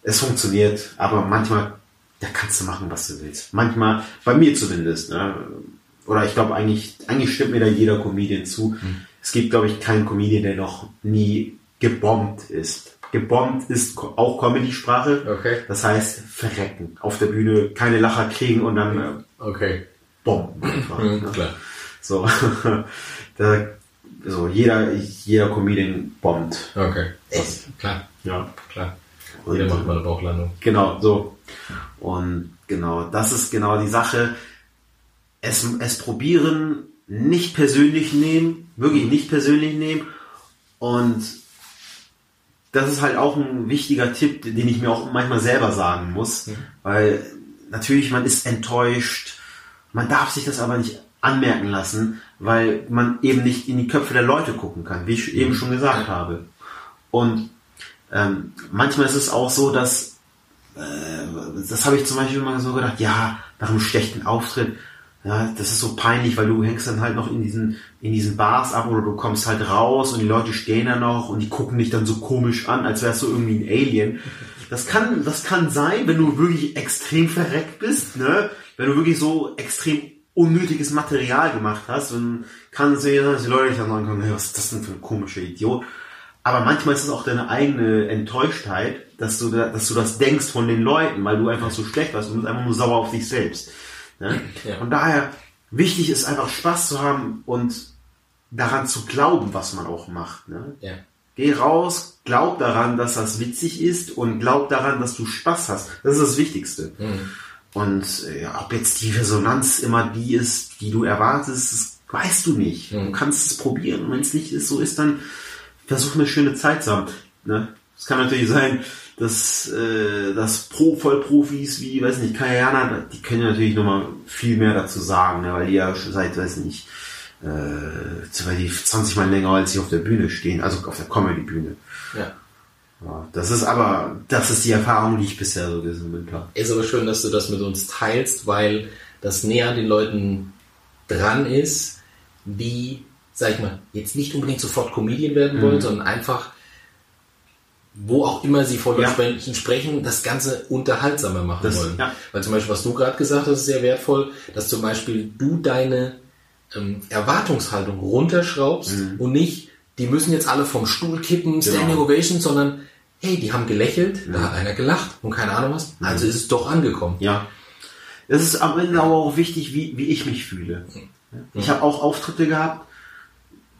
Es funktioniert, aber manchmal, da kannst du machen, was du willst. Manchmal, bei mir zumindest, ne? oder ich glaube eigentlich, eigentlich stimmt mir da jeder Comedian zu. Es gibt, glaube ich, keinen Comedian, der noch nie gebombt ist. Gebombt ist auch Comedy-Sprache. Okay. Das heißt, verrecken. Auf der Bühne keine Lacher kriegen und dann äh, Okay. bomben einfach. Mhm, ne? klar. So, da, so jeder, jeder Comedian bombt. Okay. Was? Klar, Ja. klar. Jeder macht mal eine Bauchlandung. Genau, so. Und genau, das ist genau die Sache. Es, es probieren, nicht persönlich nehmen, wirklich nicht persönlich nehmen Und das ist halt auch ein wichtiger Tipp, den ich mir auch manchmal selber sagen muss, mhm. weil natürlich man ist enttäuscht, man darf sich das aber nicht anmerken lassen, weil man eben nicht in die Köpfe der Leute gucken kann, wie ich eben schon gesagt habe. Und ähm, manchmal ist es auch so, dass das habe ich zum Beispiel immer so gedacht, ja, nach einem schlechten Auftritt, ja, das ist so peinlich, weil du hängst dann halt noch in diesen, in diesen Bars ab oder du kommst halt raus und die Leute stehen da noch und die gucken dich dann so komisch an, als wärst du irgendwie ein Alien. Das kann, das kann sein, wenn du wirklich extrem verreckt bist, ne? Wenn du wirklich so extrem unnötiges Material gemacht hast, dann kann es ja dass die Leute dann sagen, hey, was ist das denn für ein komischer Idiot? Aber manchmal ist es auch deine eigene Enttäuschtheit, dass du, dass du das denkst von den Leuten, weil du einfach so schlecht warst und du bist einfach nur sauer auf dich selbst. Ne? Ja. Von daher, wichtig ist einfach Spaß zu haben und daran zu glauben, was man auch macht. Ne? Ja. Geh raus, glaub daran, dass das witzig ist und glaub daran, dass du Spaß hast. Das ist das Wichtigste. Mhm. Und ja, ob jetzt die Resonanz immer die ist, die du erwartest, das weißt du nicht. Mhm. Du kannst es probieren. Und wenn es nicht ist, so ist, dann versuch eine schöne Zeit zu haben. Ne? Es kann natürlich sein, dass, äh, dass Pro Vollprofis wie, weiß nicht, Kayana, die können natürlich nochmal viel mehr dazu sagen, ne, weil die ja schon seit, weiß nicht, äh, weil die 20 Mal länger als sie auf der Bühne stehen, also auf der Comedy-Bühne. Ja. ja. Das ist aber, das ist die Erfahrung, die ich bisher so gesehen klar. Ist aber schön, dass du das mit uns teilst, weil das näher an den Leuten dran ist, die, sag ich mal, jetzt nicht unbedingt sofort Comedian werden wollen, mhm. sondern einfach wo auch immer sie von ja. Menschen sprechen, das Ganze unterhaltsamer machen das, wollen. Ja. Weil zum Beispiel, was du gerade gesagt hast, ist sehr wertvoll, dass zum Beispiel du deine ähm, Erwartungshaltung runterschraubst mhm. und nicht, die müssen jetzt alle vom Stuhl kippen, genau. Standing Ovation, sondern hey, die haben gelächelt, mhm. da hat einer gelacht und keine Ahnung was, mhm. also ist es doch angekommen. Ja. Es ist am Ende aber auch wichtig, wie, wie ich mich fühle. Mhm. Ich habe auch Auftritte gehabt,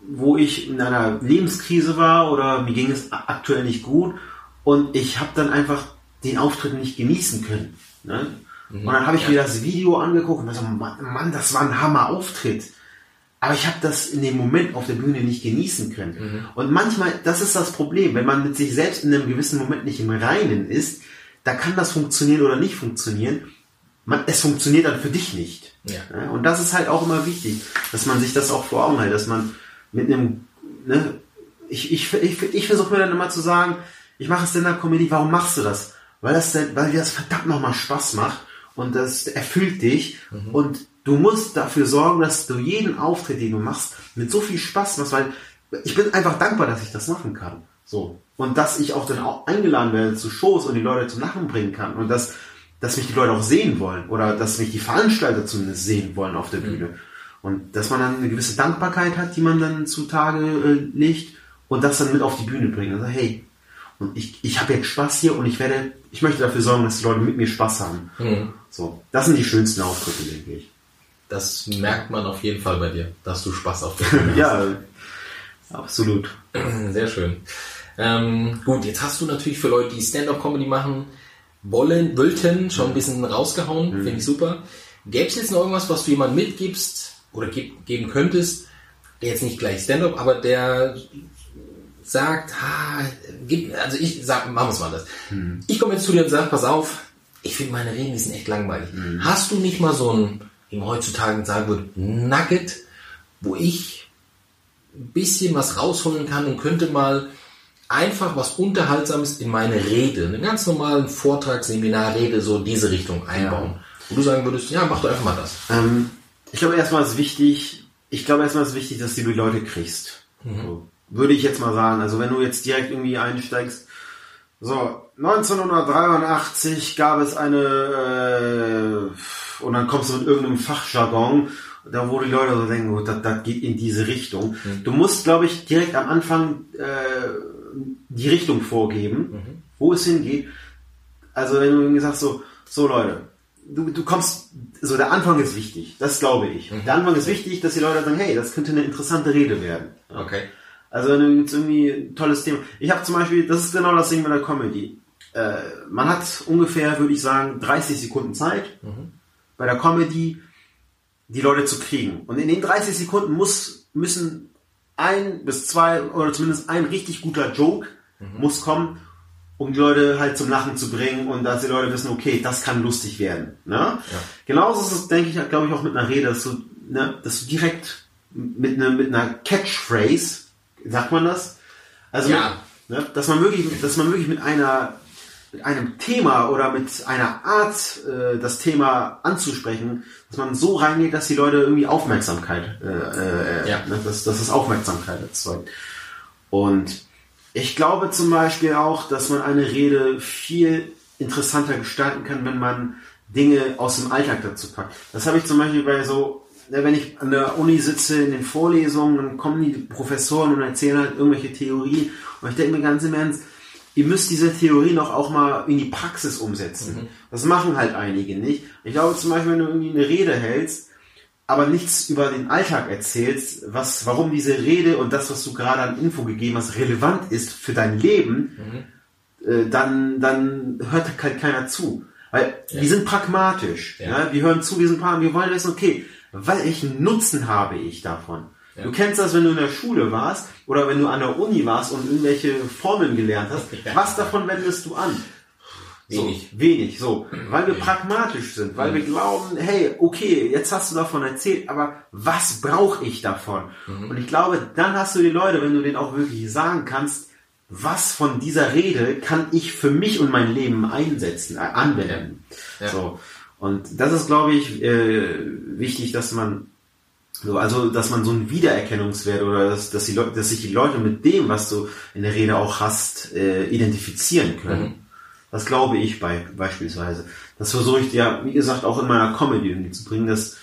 wo ich in einer Lebenskrise war oder mir ging es aktuell nicht gut und ich habe dann einfach den Auftritt nicht genießen können. Ne? Mhm, und dann habe ich ja. mir das Video angeguckt und dachte, Mann, das war ein Hammer-Auftritt. Aber ich habe das in dem Moment auf der Bühne nicht genießen können. Mhm. Und manchmal, das ist das Problem, wenn man mit sich selbst in einem gewissen Moment nicht im Reinen ist, da kann das funktionieren oder nicht funktionieren. Man, es funktioniert dann für dich nicht. Ja. Und das ist halt auch immer wichtig, dass man sich das auch vor Augen hält, dass man mit einem, ne, ich, ich, ich, ich versuche mir dann immer zu sagen, ich mache Stand-Up-Comedy, warum machst du das? Weil das, weil dir das verdammt nochmal Spaß macht und das erfüllt dich mhm. und du musst dafür sorgen, dass du jeden Auftritt, den du machst, mit so viel Spaß machst, weil ich bin einfach dankbar, dass ich das machen kann. So. Und dass ich auch dann auch eingeladen werde zu Shows und die Leute zum Lachen bringen kann und dass, dass mich die Leute auch sehen wollen oder dass mich die Veranstalter zumindest sehen wollen auf der mhm. Und dass man dann eine gewisse Dankbarkeit hat, die man dann zutage äh, legt und das dann mit auf die Bühne bringt. Also hey, und ich, ich habe jetzt Spaß hier und ich werde, ich möchte dafür sorgen, dass die Leute mit mir Spaß haben. Mhm. So, das sind die schönsten Auftritte, denke ich. Das merkt man auf jeden Fall bei dir, dass du Spaß auf der Bühne hast. ja, absolut. Sehr schön. Ähm, gut, jetzt hast du natürlich für Leute, die Stand-up-Comedy machen wollen, wollten, schon ein bisschen rausgehauen. Mhm. Finde ich super. Gäbe es jetzt noch irgendwas, was du jemandem mitgibst, oder ge geben könntest, der jetzt nicht gleich Stand-up, aber der sagt, ah, gib, also ich sag, machen wir es mal das. Hm. Ich komme jetzt zu dir und sage, pass auf, ich finde meine Reden, die sind echt langweilig. Hm. Hast du nicht mal so ein, wie man heutzutage sagen würde, Nugget, wo ich ein bisschen was rausholen kann und könnte mal einfach was Unterhaltsames in meine Rede, einen ganz normalen Vortrag, Seminar, Rede, so diese Richtung einbauen. Ja. Wo du sagen würdest, ja, mach doch einfach mal das. Ähm, ich glaube erstmal ist wichtig, ich glaube erstmal ist wichtig, dass du die Leute kriegst. Mhm. So, würde ich jetzt mal sagen. Also wenn du jetzt direkt irgendwie einsteigst, so, 1983 gab es eine, äh, und dann kommst du mit irgendeinem Fachjargon, da wo die Leute so denken, oh, das, das geht in diese Richtung. Mhm. Du musst, glaube ich, direkt am Anfang äh, die Richtung vorgeben, mhm. wo es hingeht. Also wenn du irgendwie sagst so, so Leute, du, du kommst, so der Anfang ist wichtig, das glaube ich. Mhm. Der Anfang ist wichtig, dass die Leute sagen, hey, das könnte eine interessante Rede werden. Okay. Also wenn du jetzt irgendwie ein tolles Thema. Ich habe zum Beispiel, das ist genau das Ding mit der Comedy. Äh, man hat ungefähr, würde ich sagen, 30 Sekunden Zeit mhm. bei der Comedy die Leute zu kriegen. Und in den 30 Sekunden muss, müssen ein bis zwei oder zumindest ein richtig guter Joke muss kommen, um die Leute halt zum Lachen zu bringen und dass die Leute wissen, okay, das kann lustig werden. Ne? Genauso ist es, denke ich, glaube ich, auch mit einer Rede, dass du, ne, dass du direkt mit, ne, mit einer Catchphrase, sagt man das? Also, Ja. ne, dass man wirklich, dass man wirklich mit einer mit einem Thema oder mit einer Art, äh, das Thema anzusprechen, dass man so reingeht, dass die Leute irgendwie Aufmerksamkeit, äh, äh, Ja. ne, dass, dass es Aufmerksamkeit erzeugt. Und ich glaube zum Beispiel auch, dass man eine Rede viel interessanter gestalten kann, wenn man Dinge aus dem Alltag dazu packt. Das habe ich zum Beispiel bei so, ne, wenn ich an der Uni sitze in den Vorlesungen, dann kommen die Professoren und erzählen halt irgendwelche Theorien. Und ich denke mir ganz im Ernst, ihr müsst diese Theorie noch auch mal in die Praxis umsetzen. Das machen halt einige nicht. Ich glaube zum Beispiel, wenn du irgendwie eine Rede hältst, aber nichts über den Alltag erzählst, was, warum diese Rede und das, was du gerade an Info gegeben hast, relevant ist für dein Leben, äh, dann, dann hört halt keiner zu. Weil wir sind pragmatisch. Ja. Ja. Wir hören zu, wir sind pragmatisch. Wir wollen wissen, okay, welchen Nutzen habe ich davon? Ja. Du kennst das, wenn du in der Schule warst oder wenn du an der Uni warst und irgendwelche Formeln gelernt hast. Ja. Was davon wendest du an? Wenig. So, wenig, so. Weil wir pragmatisch sind, weil wir glauben, hey, okay, jetzt hast du davon erzählt, aber was brauche ich davon? Und ich glaube, dann hast du die Leute, wenn du denen auch wirklich sagen kannst, was von dieser Rede kann ich für mich und mein Leben einsetzen, äh, anwenden. Ja. So. Und das ist, glaube ich, äh, wichtig, dass man so, also, dass man so einen Wiedererkennungswert oder dass, dass, die Leute, dass sich die Leute mit dem, was du in der Rede auch hast, äh, identifizieren können. Das glaube ich bei, beispielsweise. Das versuche ich ja, wie gesagt, auch in meiner Comedy irgendwie zu bringen, dass,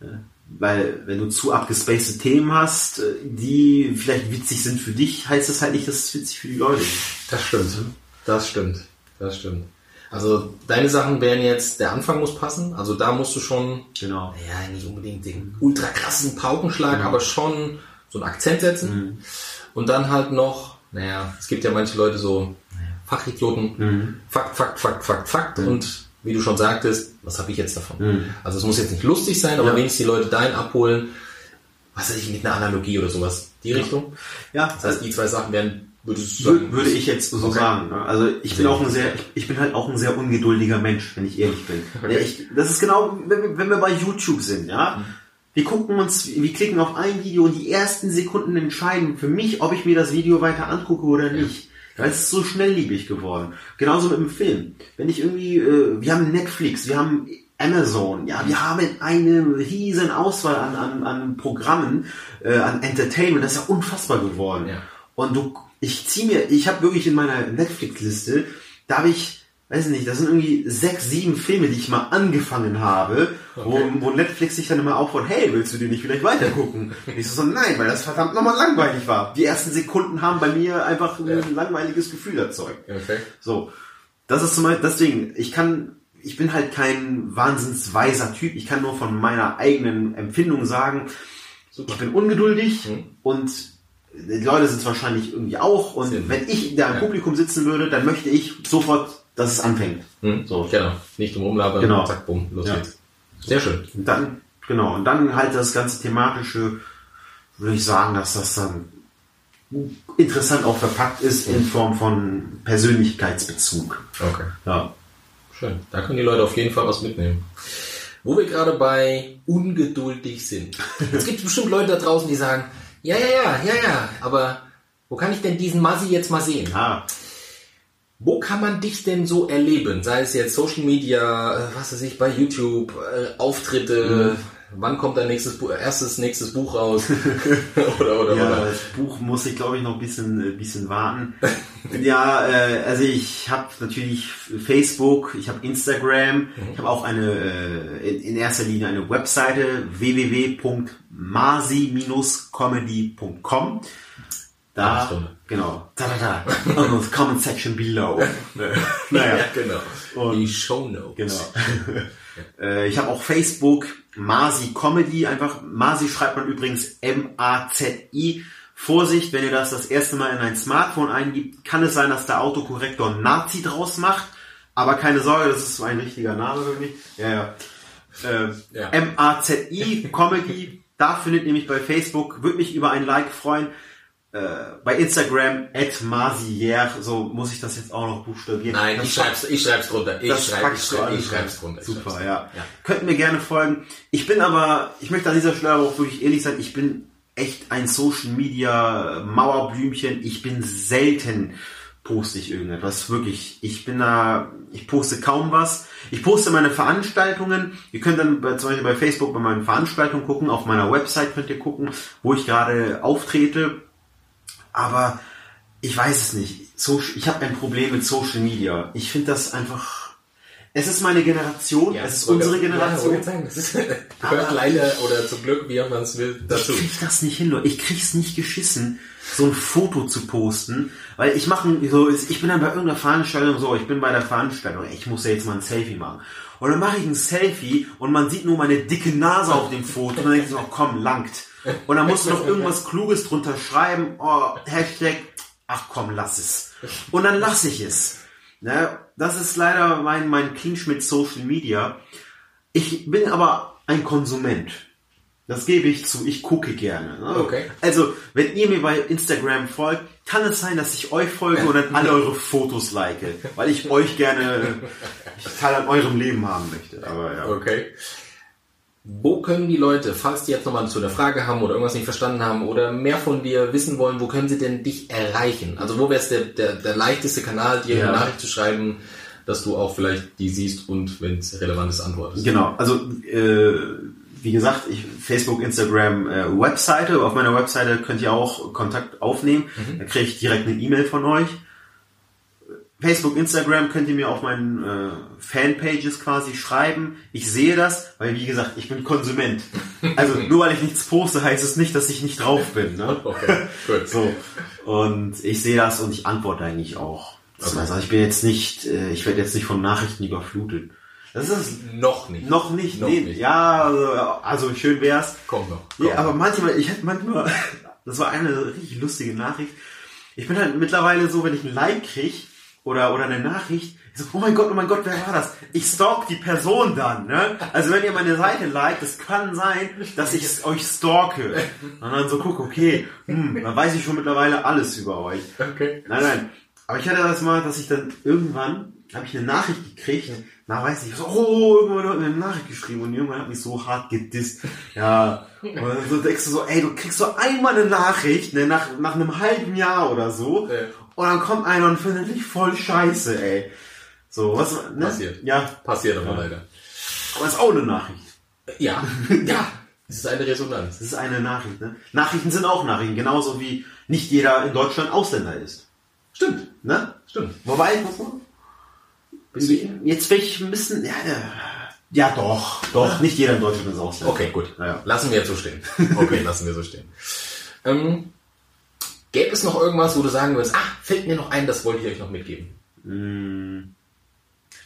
äh, weil wenn du zu abgespacede Themen hast, äh, die vielleicht witzig sind für dich, heißt das halt nicht, dass es witzig für die Leute ist. Das stimmt. Das stimmt. Das stimmt. Also deine Sachen wären jetzt, der Anfang muss passen. Also da musst du schon, Genau. ja, nicht unbedingt den ultra krassen Paukenschlag, aber schon so einen Akzent setzen. Und dann halt noch, naja, es gibt ja manche Leute so, Fachidioten, Fakt, Fakt, Fakt, Fakt, Fakt. Und wie du schon sagtest, was habe ich jetzt davon? Also es muss jetzt nicht lustig sein, aber Ja. wenigstens die Leute dahin abholen, was weiß ich, mit einer Analogie oder sowas. Die Richtung. Ja, Das heißt, die zwei Sachen Wür- sagen, würde ich jetzt so Okay. sagen. ne? Also ich bin auch ein sehr, ich, bin halt auch ein sehr ungeduldiger Mensch, wenn ich ehrlich bin. Ja, ich, das ist genau, wenn wir, bei YouTube sind, ja. Wir gucken uns, wir klicken auf ein Video und die ersten Sekunden entscheiden für mich, ob ich mir das Video weiter angucke oder nicht. Weil es ist so schnellliebig geworden. Genauso mit dem Film. Wenn ich irgendwie, äh, wir haben Netflix, wir haben Amazon, ja, wir haben eine riesen Auswahl an, an, an Programmen, äh, an Entertainment, das ist ja unfassbar geworden. Ja. Und du, ich zieh mir, ich habe wirklich in meiner Netflix-Liste, da habe ich, weiß nicht, das sind irgendwie sechs, sieben Filme, die ich mal angefangen habe, Okay. wo, wo Netflix sich dann immer auffordert, hey, willst du die nicht vielleicht weitergucken? Und ich so, so, nein, weil das verdammt nochmal langweilig war. Die ersten Sekunden haben bei mir einfach Ja. ein langweiliges Gefühl erzeugt. Okay. So, das ist zum Beispiel, deswegen, ich kann, ich bin halt kein wahnsinnsweiser Typ, ich kann nur von meiner eigenen Empfindung sagen, Super. ich bin ungeduldig Mhm. und die Leute sind es wahrscheinlich irgendwie auch und Sind. wenn ich da im Ja. Publikum sitzen würde, dann möchte ich sofort, dass es anfängt. Hm? So. Genau. Nicht drum rumlabern, Genau. zack, bumm, los Ja. geht's. Sehr schön. Und dann, genau, und dann halt das ganze thematische, würde ich sagen, dass das dann interessant auch verpackt ist in Form von Persönlichkeitsbezug. Okay. Ja. Schön. Da können die Leute auf jeden Fall was mitnehmen. Wo wir gerade bei ungeduldig sind. Es gibt bestimmt Leute da draußen, die sagen, ja, ja, ja, ja, ja, aber wo kann ich denn diesen Masi jetzt mal sehen? Ah, Wo kann man dich denn so erleben? Sei es jetzt Social Media, äh, was weiß ich, bei YouTube, äh, Auftritte, wann kommt dein nächstes Buch, erstes nächstes Buch raus? oder, oder, Ja, oder. das Buch muss ich glaube ich noch ein bisschen, äh, bisschen warten. ja, äh, also ich habe natürlich Facebook, ich habe Instagram, ich habe auch eine äh, in, in erster Linie eine Webseite www.masi-comedy.com. Da, genau, da, da, da, on the comment section below. naja, Ja, genau. Und- die Show Notes. Genau. äh, ich habe auch Facebook, Masi Comedy, einfach, Masi schreibt man übrigens M-A-Z-I. Vorsicht, wenn ihr das das erste Mal in ein Smartphone eingibt, kann es sein, dass der Autokorrektor Nazi draus macht. Aber keine Sorge, das ist so ein richtiger Name für mich. Ja, ja. Äh, Ja. M-A-Z-I Comedy Da findet ihr mich bei Facebook. Würde mich über ein Like freuen. Äh, bei Instagram at Masier, so muss ich das jetzt auch noch buchstabieren. Nein, das ich schreib's, ich schreib's drunter. Ich das schreib, ich, schreib, ich schreib's drunter. Super, schreib's ja. Ja. Könnt mir gerne folgen. Ich bin aber, ich möchte an dieser Stelle auch wirklich ehrlich sein, ich bin echt ein Social Media Mauerblümchen. Ich bin selten poste ich irgendetwas. Wirklich. Ich bin da, ich poste kaum was. Ich poste meine Veranstaltungen. Ihr könnt dann bei, zum Beispiel bei Facebook bei meinen Veranstaltungen gucken. Auf meiner Website könnt ihr gucken, wo ich gerade auftrete. Aber ich weiß es nicht. So, ich habe ein Problem mit Social Media. Ich finde das einfach. Es ist meine Generation, Ja, es ist unsere Generation. sagen, das ist, gehört leider oder zum Glück, wie man es will, dazu. Ich krieg das nicht hin, Leute. Ich krieg's nicht geschissen, so ein Foto zu posten, weil ich mache so, ich bin dann bei irgendeiner Veranstaltung so, ich bin bei der Veranstaltung, ich muss ja jetzt mal ein Selfie machen. Und dann mache ich ein Selfie und man sieht nur meine dicke Nase auf dem Foto und dann denke ich so, oh, komm, langt. Und dann musst du noch irgendwas Kluges drunter schreiben, oh, Hashtag, ach komm, lass es. Und dann lasse ich es. Ne? Das ist leider mein, mein Clinch mit Social Media. Ich bin aber ein Konsument. Das gebe ich zu. Ich gucke gerne. ne? Okay. Also, wenn ihr mir bei Instagram folgt, kann es sein, dass ich euch folge und dann alle eure Fotos like, weil ich euch gerne ich Teil an eurem Leben haben möchte. Aber ja. Okay. Wo können die Leute, falls die jetzt nochmal zu der Frage haben oder irgendwas nicht verstanden haben oder mehr von dir wissen wollen, wo können sie denn dich erreichen? Also wo wäre es der, der, der leichteste Kanal, dir Ja. eine Nachricht zu schreiben, dass du auch vielleicht die siehst und wenn es relevant ist, antwortest? Genau, also äh, wie gesagt, ich, Facebook, Instagram, äh, Webseite. Auf meiner Webseite könnt ihr auch Kontakt aufnehmen. Da kriege ich direkt eine E-Mail von euch. Facebook, Instagram könnt ihr mir auf meinen äh, Fanpages quasi schreiben. Ich sehe das, weil wie gesagt, ich bin Konsument. Also nur weil ich nichts poste, heißt es nicht, dass ich nicht drauf bin. Ne? Okay, gut. So. Und ich sehe das und ich antworte eigentlich auch. Okay. Also ich bin jetzt nicht, äh, ich werde jetzt nicht von Nachrichten überflutet. Das ist Noch nicht. noch nicht, Noch nee. nicht. Ja, also, also schön wär's. Kommt noch. Nee, Kommt aber manchmal, ich hätte manchmal, das war eine richtig lustige Nachricht. Ich bin halt mittlerweile so, wenn ich ein Like krieg oder, oder eine Nachricht, ich so, oh mein Gott, oh mein Gott, wer war das? Ich stalk die Person dann, ne? Also wenn ihr meine Seite liked, es kann sein, dass ich euch stalke. Und dann so guck, okay, hm, dann weiß ich schon mittlerweile alles über euch. Okay. Nein, nein. Aber ich hatte das mal, dass ich dann irgendwann, habe ich eine Nachricht gekriegt, na weiß ich, so, oh, irgendwann hat mir eine Nachricht geschrieben und irgendwann hat mich so hart gedisst. Ja, und dann so denkst du so, ey, du kriegst so einmal eine Nachricht, ne, nach, nach einem halben Jahr oder so, Ja. Und dann kommt einer und findet dich voll scheiße, ey. So, was, ne? Passiert. Ja, Passiert aber leider. aber ist auch eine Nachricht. Ja, ja. Es ist eine Resonanz. Das ist eine Nachricht, ne? Nachrichten sind auch Nachrichten, genauso wie nicht jeder in Deutschland Ausländer ist. Stimmt, Ne? stimmt. Wobei, jetzt will ich ein bisschen, ja, ja, ja doch, doch, nicht jeder in Deutschland ist Ausländer. Okay, gut. Ja. Lassen wir jetzt so stehen. Okay, lassen wir so stehen. Ähm, gäbe es noch irgendwas, wo du sagen würdest, ach, fällt mir noch ein, das wollte ich euch noch mitgeben?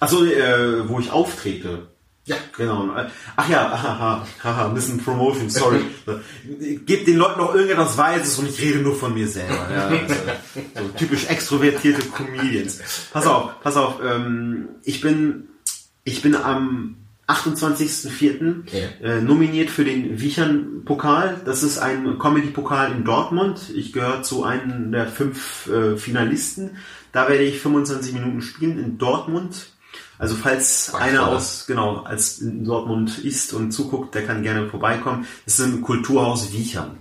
Achso, äh, wo ich auftrete. Ja. Genau. Ach ja, haha, haha, ein bisschen Promotion, sorry. Gebt den Leuten noch irgendetwas Weises und ich rede nur von mir selber. Ja, also, so typisch extrovertierte Comedians. Pass auf, pass auf. Ähm, ich bin, ich bin am 28.04. Ja. Äh, nominiert für den Wiechern-Pokal. Das ist ein Comedy-Pokal in Dortmund. Ich gehöre zu einem der fünf äh, Finalisten. Da werde ich 25 Minuten spielen in Dortmund. Also falls Ach, einer aus, genau, als in Dortmund ist und zuguckt, der kann gerne vorbeikommen. Das ist im Kulturhaus Wiechern.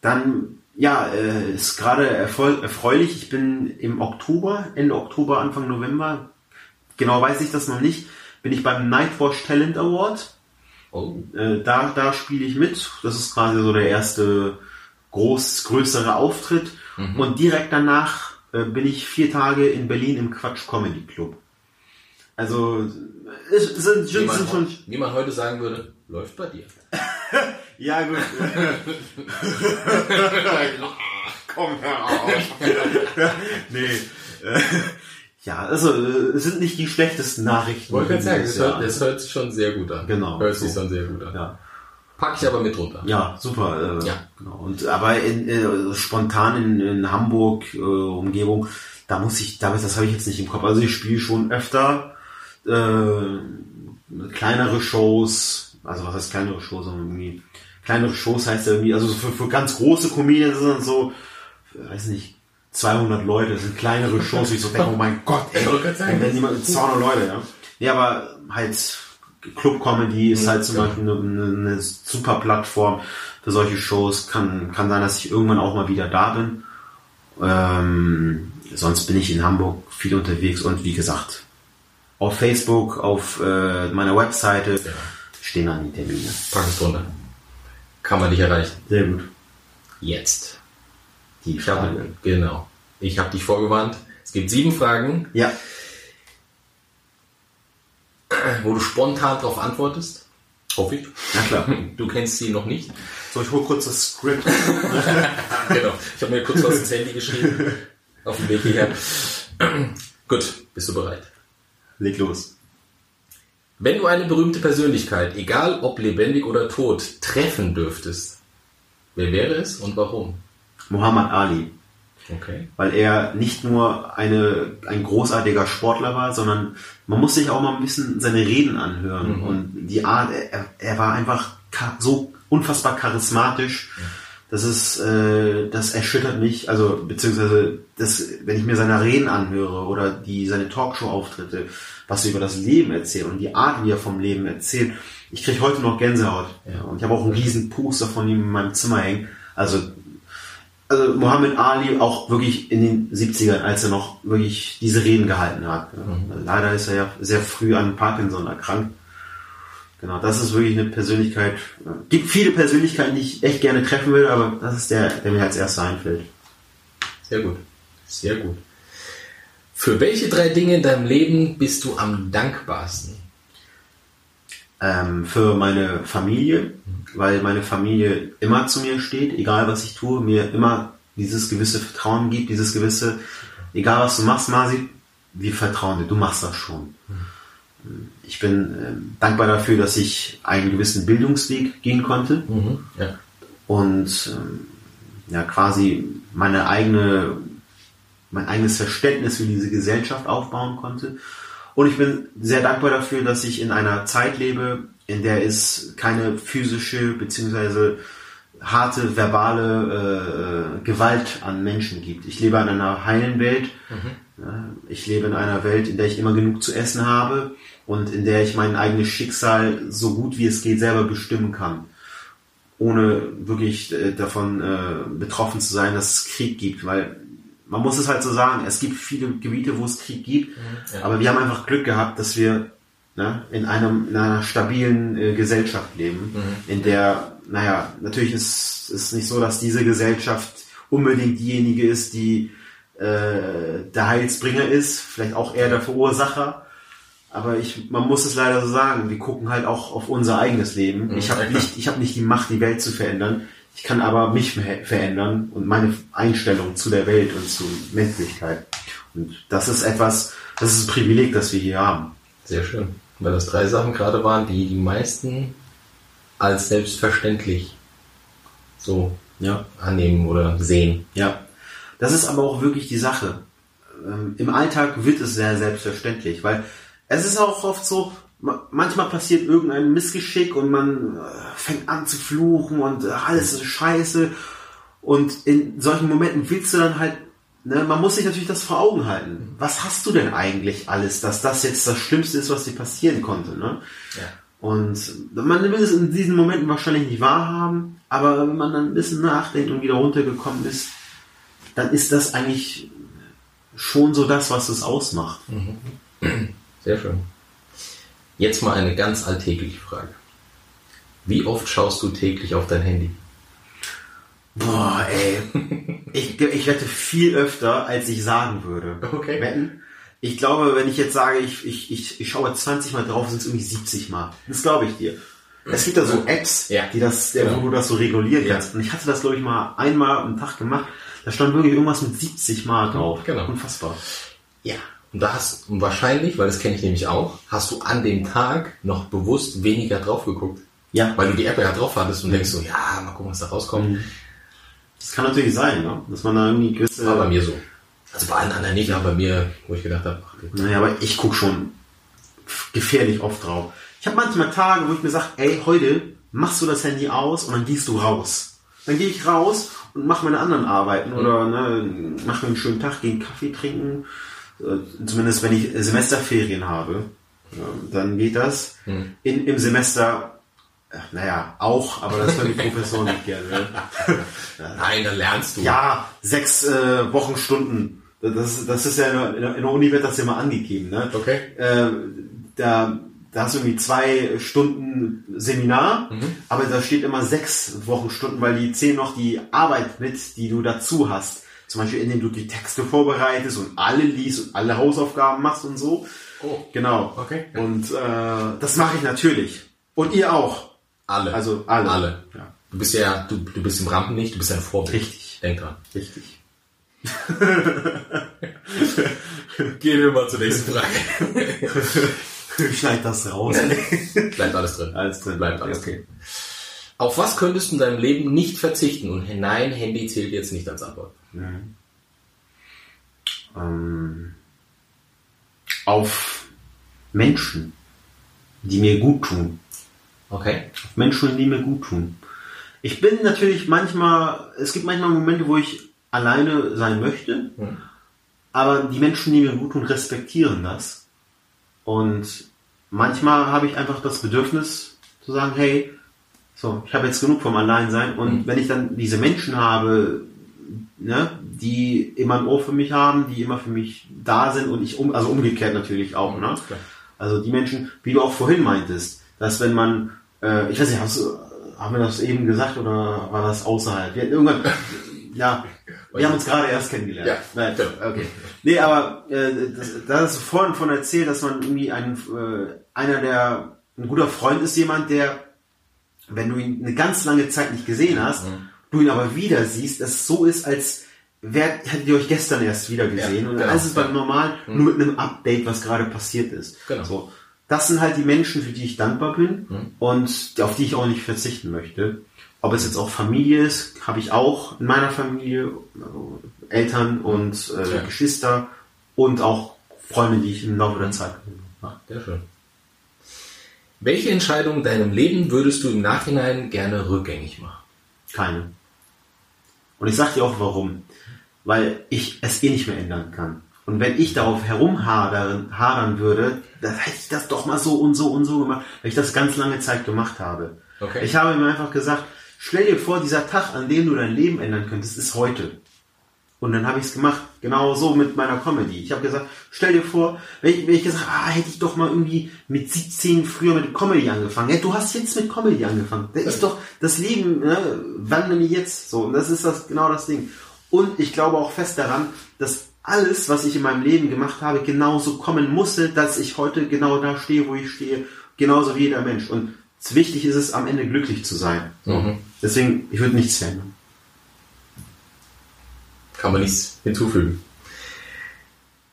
Dann, ja, äh, ist gerade erfreulich. Ich bin im Oktober, Ende Oktober, Anfang November, genau weiß ich das noch nicht, bin ich beim Nightwatch Talent Award. Oh, Äh, da, da spiele ich mit. Das ist quasi so der erste groß, größere Auftritt. Und direkt danach äh, bin ich vier Tage in Berlin im Quatsch Comedy Club. Also es sind, sind, sind schon. wie man heute sagen würde, läuft bei dir. Ja gut. Komm heraus. nee. Äh, Ja, also äh, es sind nicht die schlechtesten Nachrichten. Wollte gerade sagen, Ja. hört, das hört sich schon sehr gut an. Genau, Hört sich so. schon sehr gut an. Ja. Pack ich aber mit runter. Ja, super. Äh, Ja. Genau. Und aber in, äh, spontan in, in Hamburg äh, Umgebung, da muss ich, da das habe ich jetzt nicht im Kopf. Also ich spiele schon öfter äh, kleinere Shows, also was heißt kleinere Shows, sondern irgendwie kleinere Shows heißt ja irgendwie, also für, für ganz große Comedians sind dann so, weiß nicht, 200 Leute, das sind kleinere Shows, ich so denke, oh mein Gott, ey, wenn niemand, 200 Leute, ja. Ja, aber halt Club Comedy ist halt zum Beispiel eine, eine, super Plattform für solche Shows. Kann, kann sein, dass ich irgendwann auch mal wieder da bin. Ähm, sonst bin ich in Hamburg viel unterwegs und wie gesagt, auf Facebook, auf äh, meiner Webseite ja. stehen dann die Termine. Pack es drunter. Kann man dich erreichen. Sehr gut. Jetzt. Die Frage. genau. Ich habe dich vorgewarnt. Es gibt sieben Fragen. Ja wo du spontan darauf antwortest. Hoffe ich. Na klar. Du kennst sie noch nicht. So, ich hole kurz das Skript. genau. Ich habe mir kurz was ins Handy geschrieben. Auf dem Weg hierher. Gut, bist du bereit? Leg los. Wenn du eine berühmte Persönlichkeit, egal ob lebendig oder tot, treffen dürftest, wer wäre es und warum? Muhammad Ali. Okay. Weil er nicht nur eine, ein großartiger Sportler war, sondern man muss sich auch mal ein bisschen seine Reden anhören. Mhm. Und die Art, er, er war einfach so unfassbar charismatisch. Ja. Das ist, äh, das erschüttert mich, also beziehungsweise das, wenn ich mir seine Reden anhöre oder die seine Talkshow-Auftritte, was er über das Leben erzählt und die Art, wie er vom Leben erzählt, ich kriege heute noch Gänsehaut. Ja. Und ich habe auch einen riesen Poster von ihm in meinem Zimmer hängen. Also also Muhammad Ali auch wirklich in den 70ern, als er noch wirklich diese Reden gehalten hat. Mhm. Leider ist er ja sehr früh an Parkinson erkrankt. Genau, das ist wirklich eine Persönlichkeit. Gibt viele Persönlichkeiten, die ich echt gerne treffen will, aber das ist der, der mir als erster einfällt. Sehr gut. Sehr gut. Für welche drei Dinge in deinem Leben bist du am dankbarsten? Ähm, für meine Familie, weil meine Familie immer zu mir steht, egal was ich tue, mir immer dieses gewisse Vertrauen gibt, dieses gewisse, egal was du machst, Masi, wir vertrauen dir, du machst das schon. Ich bin äh, dankbar dafür, dass ich einen gewissen Bildungsweg gehen konnte mhm, ja. und ähm, ja quasi meine eigene mein eigenes Verständnis für diese Gesellschaft aufbauen konnte und ich bin sehr dankbar dafür, dass ich in einer Zeit lebe, in der es keine physische bzw. harte verbale äh, Gewalt an Menschen gibt. Ich lebe in einer heilen Welt. Mhm. Ich lebe in einer Welt, in der ich immer genug zu essen habe und in der ich mein eigenes Schicksal so gut wie es geht selber bestimmen kann. Ohne wirklich äh, davon äh, betroffen zu sein, dass es Krieg gibt, weil man muss es halt so sagen, es gibt viele Gebiete, wo es Krieg gibt, mhm, ja. aber wir haben einfach Glück gehabt, dass wir ne, in, einem, in einer stabilen äh, Gesellschaft leben, mhm. in der, naja, natürlich ist es nicht so, dass diese Gesellschaft unbedingt diejenige ist, die äh, der Heilsbringer ist, vielleicht auch eher der Verursacher. Aber ich, man muss es leider so sagen, wir gucken halt auch auf unser eigenes Leben. Mhm. Ich habe nicht, ich habe nicht die Macht, die Welt zu verändern. Ich kann aber mich verändern und meine Einstellung zu der Welt und zu Menschlichkeit. Und das ist etwas, das ist ein Privileg, das wir hier haben. Sehr schön. Weil das drei Sachen gerade waren, die die meisten als selbstverständlich so ja. annehmen oder sehen. Ja. Das ist aber auch wirklich die Sache. Ähm, Im Alltag wird es sehr selbstverständlich, weil es ist auch oft so, manchmal passiert irgendein Missgeschick und man äh, fängt an zu fluchen und äh, alles ist scheiße. Und in solchen Momenten willst du dann halt, ne, man muss sich natürlich das vor Augen halten. Was hast du denn eigentlich alles, dass das jetzt das Schlimmste ist, was dir passieren konnte, ne? Ja. Und man will es in diesen Momenten wahrscheinlich nicht wahrhaben, aber wenn man dann ein bisschen nachdenkt und wieder runtergekommen ist, dann ist das eigentlich schon so das, was es ausmacht. Mhm. Sehr schön. Jetzt mal eine ganz alltägliche Frage. Wie oft schaust du täglich auf dein Handy? Boah, ey. Ich, ich wette viel öfter, als ich sagen würde. Okay. Wetten? Ich glaube, wenn ich jetzt sage, ich, ich, ich, ich schaue 20 Mal drauf, sind es irgendwie 70 Mal. Das glaube ich dir. Es gibt da so Apps, ja. die das, ja. wo du das so regulieren kannst. Ja. Und ich hatte das, glaube ich, mal einmal am Tag gemacht. Da stand wirklich irgendwas mit 70 Mal drauf. Genau. Unfassbar. Ja. Und da hast und wahrscheinlich, weil das kenne ich nämlich auch, hast du an dem Tag noch bewusst weniger drauf geguckt. Ja. Weil du die App ja drauf hattest und mhm. denkst so, ja, mal gucken, was da rauskommt. Mhm. Das kann natürlich sein, ne? dass man da irgendwie gewisse... War bei mir so. Also bei allen anderen nicht, aber bei mir, wo ich gedacht habe... Naja, aber ich gucke schon gefährlich oft drauf. Ich habe manchmal Tage, wo ich mir sage, ey, heute machst du das Handy aus und dann gehst du raus. Dann gehe ich raus und mache meine anderen Arbeiten oder ne, mache mir einen schönen Tag, gehe einen Kaffee trinken. Äh, Zumindest wenn ich Semesterferien habe, dann geht das. In, Im Semester, naja, auch, aber das hören die Professoren nicht gerne. Nein, dann lernst du. Ja, sechs äh, Wochenstunden. Das, das ist ja in der, in der- Uni wird das ja mal angegeben. Ne? Okay. Äh, da, da hast du irgendwie zwei Stunden Seminar, aber da steht immer sechs Wochenstunden, weil die zählen noch die Arbeit mit, die du dazu hast. Zum Beispiel, indem du die Texte vorbereitest und alle liest und alle Hausaufgaben machst und so. Oh. Genau. Okay. Und äh, das mache ich natürlich. Und ihr auch. Alle. Also alle. Alle. Ja. Du bist ja, du, du bist im Rampenlicht, du bist ein Vorbild. Richtig. Denk dran. Richtig. Gehen wir mal zur nächsten Frage. Schneid das raus. Bleibt alles drin. Alles drin. Bleibt alles okay. drin. Auf was könntest du in deinem Leben nicht verzichten? Und nein, Handy zählt jetzt nicht als Antwort. ähm, auf Menschen, die mir gut tun. Okay. Auf Menschen, die mir gut tun. Ich bin natürlich manchmal, es gibt manchmal Momente, wo ich alleine sein möchte, aber die Menschen, die mir gut tun, respektieren das. Und manchmal habe ich einfach das Bedürfnis zu sagen, hey, so, ich habe jetzt genug vom Alleinsein und wenn ich dann diese Menschen habe, ne, die immer ein Ohr für mich haben, die immer für mich da sind und ich um, also umgekehrt natürlich auch, ne? Also die Menschen, wie du auch vorhin meintest, dass wenn man, äh, ich weiß nicht, hast du, haben wir das eben gesagt oder war das außerhalb? Wir, irgendwann, ja, wir haben uns gerade erst kennengelernt. Ja, Nein, okay. Nee, aber äh, da hast du vorhin von erzählt, dass man irgendwie ein, äh, einer der, ein guter Freund ist jemand, der, wenn du ihn eine ganz lange Zeit nicht gesehen hast, Mhm. du ihn aber wieder siehst, dass es so ist, als wer, hättet ihr euch gestern erst wieder gesehen. Ja, und genau. dann ist es beim Normal nur mit einem Update, was gerade passiert ist. Genau. So. Das sind halt die Menschen, für die ich dankbar bin Mhm. und auf die ich auch nicht verzichten möchte. Ob es jetzt auch Familie ist, habe ich auch in meiner Familie, also Eltern und äh, Ja. Geschwister und auch Freunde, die ich im Laufe der Zeit mache. Sehr schön. Welche Entscheidung in deinem Leben würdest du im Nachhinein gerne rückgängig machen? Keine. Und ich sag dir auch warum. Weil ich es eh nicht mehr ändern kann. Und wenn ich darauf herumhadern hadern würde, dann hätte ich das doch mal so und so und so gemacht, weil ich das ganz lange Zeit gemacht habe. Okay. Ich habe mir einfach gesagt, stell dir vor, dieser Tag, an dem du dein Leben ändern könntest, ist heute. Und dann habe ich es gemacht, genau so mit meiner Comedy. Ich habe gesagt, stell dir vor, wenn ich, wenn ich gesagt, ah, hätte ich doch mal irgendwie mit 17 früher mit Comedy angefangen. Ja, du hast jetzt mit Comedy angefangen. Das ist doch das Leben, ne? wann denn jetzt? So, und das ist das genau das Ding. Und ich glaube auch fest daran, dass alles, was ich in meinem Leben gemacht habe, genauso kommen musste, dass ich heute genau da stehe, wo ich stehe, genauso wie jeder Mensch. Und wichtig ist es, am Ende glücklich zu sein. Mhm. Deswegen, ich würde nichts verändern. Kann man nichts hinzufügen.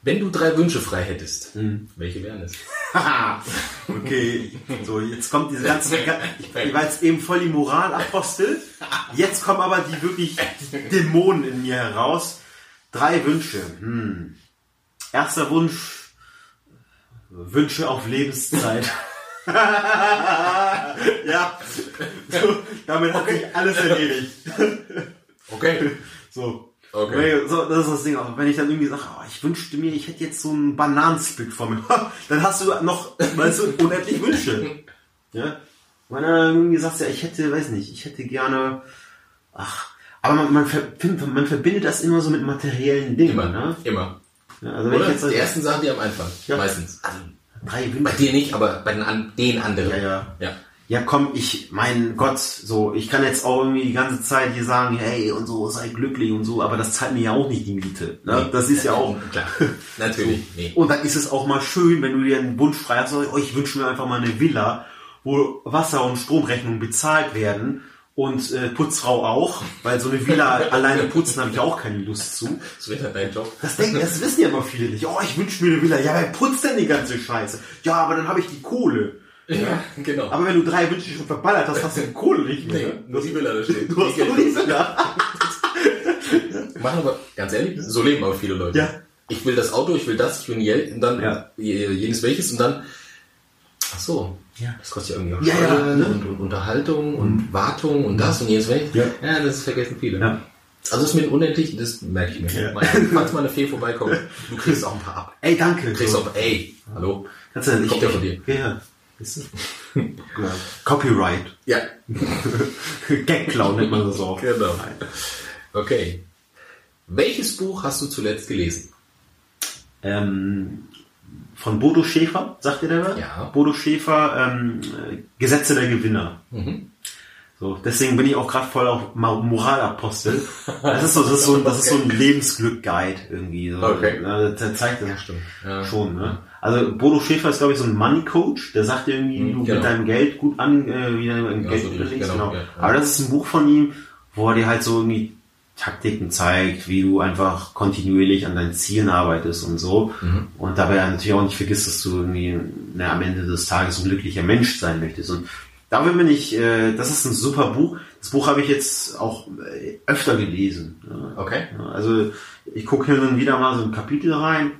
Wenn du drei Wünsche frei hättest, Mhm. welche wären es? Haha, okay. So, jetzt kommt diese ganze, ich war jetzt eben voll die Moralapostel. Jetzt kommen aber die wirklich Dämonen in mir heraus. Drei Wünsche. Hm. Erster Wunsch. Wünsche auf Lebenszeit. ja. So, damit hat sich alles erledigt. Okay. So. Okay. So, das ist das Ding. Auch wenn ich dann irgendwie sage, oh, ich wünschte mir, ich hätte jetzt so einen Bananensplit vor mir, dann hast du noch, weißt du, unendlich Wünsche. Ja? Wenn er irgendwie sagt, ja, ich hätte, weiß nicht, ich hätte gerne, ach, aber man, man, verbindet, man verbindet das immer so mit materiellen Dingen, Immer. ne? Immer. Ja, also wenn Oder? ich jetzt die ersten Sachen, die am Anfang. Ja. Meistens. Also, drei bei Wünsche. dir nicht, aber bei den, an, den anderen. Ja, ja. ja. Ja, komm, ich, mein Gott, so, ich kann jetzt auch irgendwie die ganze Zeit hier sagen, hey, und so, sei glücklich und so, aber das zahlt mir ja auch nicht die Miete. Ne? Nee. Das ist ja auch, Klar. Natürlich. Nee. Und dann ist es auch mal schön, wenn du dir einen Wunsch frei hast, oh, ich wünsche mir einfach mal eine Villa, wo Wasser- und Stromrechnungen bezahlt werden und äh, Putzfrau auch, weil so eine Villa alleine putzen habe ich auch keine Lust zu. Das wäre dein Job. Das, denken, das wissen ja immer viele nicht. Oh, ich wünsche mir eine Villa. Ja, wer putzt denn die ganze Scheiße? Ja, aber dann habe ich die Kohle. Ja, genau. Aber wenn du drei Wünsche schon verballert hast, hast du die Kohle nicht mehr. nee, nur die Villa da steht. Du hast Geld- die Villa. Machen aber, ganz ehrlich, so leben aber viele Leute. Ja. Ich will das Auto, ich will das, ich will Geld und dann Ja. je- jenes welches und dann, ach so, Ja. Das kostet ja irgendwie auch Ja, ja, ne? und, und Unterhaltung und Wartung und das und jenes. Weg. Ja. ja, das vergessen viele. Ja. Also es ist mir unendlich, das merke ich mir. Ja. Mal- Falls mal eine Fee vorbeikommt, du kriegst auch ein paar ab. Ey, danke. Du kriegst So. auch, ey, hallo. Kannst du, Kommt ja von dir. Ja. Ist es? ja. Copyright. Ja, Gag-Clown nennt man das auch. genau. Okay. Welches Buch hast du zuletzt gelesen? Ähm, von Bodo Schäfer, sagt ihr der was? Ja. Bodo Schäfer, ähm, äh, Gesetze der Gewinner. Mhm. So, deswegen bin ich auch gerade voll auf Moralapostel. Das ist so, das ist so, das ist so ein Lebensglück-Guide irgendwie. So. Okay. Ja, Der zeigt das stimmt. Ja. schon. Ne? Also Bodo Schäfer ist glaube ich so ein Money Coach. Der sagt dir irgendwie, wie du genau. mit deinem Geld gut an, äh, wie dein Ja, Geld so überlegst. richtig, Genau. genau, ja, ja. Aber das ist ein Buch von ihm, wo er dir halt so irgendwie Taktiken zeigt, wie du einfach kontinuierlich an deinen Zielen arbeitest und so. Mhm. Und dabei natürlich auch nicht vergisst, dass du irgendwie na, am Ende des Tages ein glücklicher Mensch sein möchtest. Und dafür bin ich, äh, das ist ein super Buch. Das Buch habe ich jetzt auch äh, öfter gelesen. Okay. Also ich gucke hin und wieder mal so ein Kapitel rein.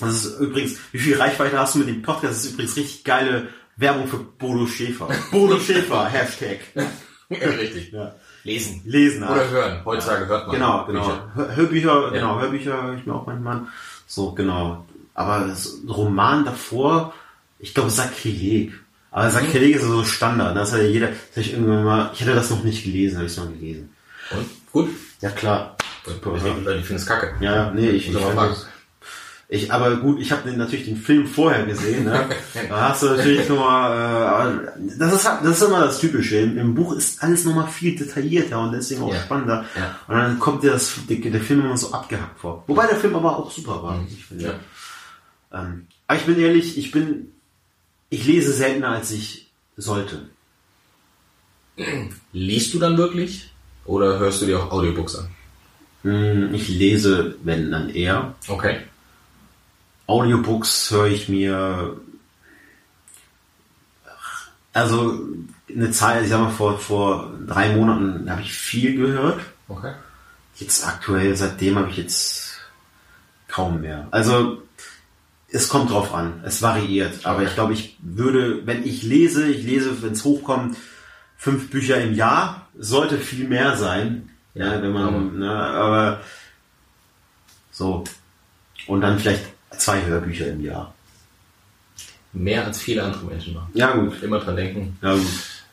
Das ist übrigens, wie viel Reichweite hast du mit dem Podcast? Das ist übrigens richtig geile Werbung für Bodo Schäfer. Bodo Schäfer, Hashtag. Richtig. Ja. Lesen. Lesen. Oder hören. Heutzutage hört man. Genau, genau. Bücher. Hör- Hörbücher, genau, Hörbücher höre ich mir auch manchmal an. So, genau. Aber das Roman davor, ich glaube Sakrileg. Aber Sakrileg ist so Standard. Das hat ja jeder, das ich irgendwann mal, ich hatte das noch nicht gelesen, habe ich es noch gelesen. Und? Gut. Ja, klar. Super. Ich finde es kacke. Ja, nee, ich, ich, Muss aber fand fragen. das- ich, aber gut, ich habe natürlich den Film vorher gesehen, ne? Da hast du natürlich nochmal, äh, das ist, halt- das ist immer das Typische. Im, Im Buch ist alles nochmal viel detaillierter und deswegen auch Ja. spannender. Ja. Und dann kommt dir das, der, der Film immer so abgehackt vor. Wobei der Film aber auch super war, ich finde. Ja. Ähm, aber ich bin ehrlich, ich bin, ich lese seltener als ich sollte. Liest du dann wirklich? Oder hörst du dir auch Audiobooks an? Hm, Ich lese, wenn dann eher. Okay. Audiobooks höre ich mir also eine Zeit, ich sag mal, vor, vor drei Monaten habe ich viel gehört. Okay. Jetzt aktuell, seitdem habe ich jetzt kaum mehr. Also es kommt drauf an, es variiert. Aber Okay. ich glaube, ich würde, wenn ich lese, ich lese, wenn es hochkommt, fünf Bücher im Jahr, sollte viel mehr sein. Ja, Ja, wenn man, ne, aber so. Und dann vielleicht zwei Hörbücher im Jahr. Mehr als viele andere Menschen machen. Ja, gut. Immer dran denken. Ja, gut.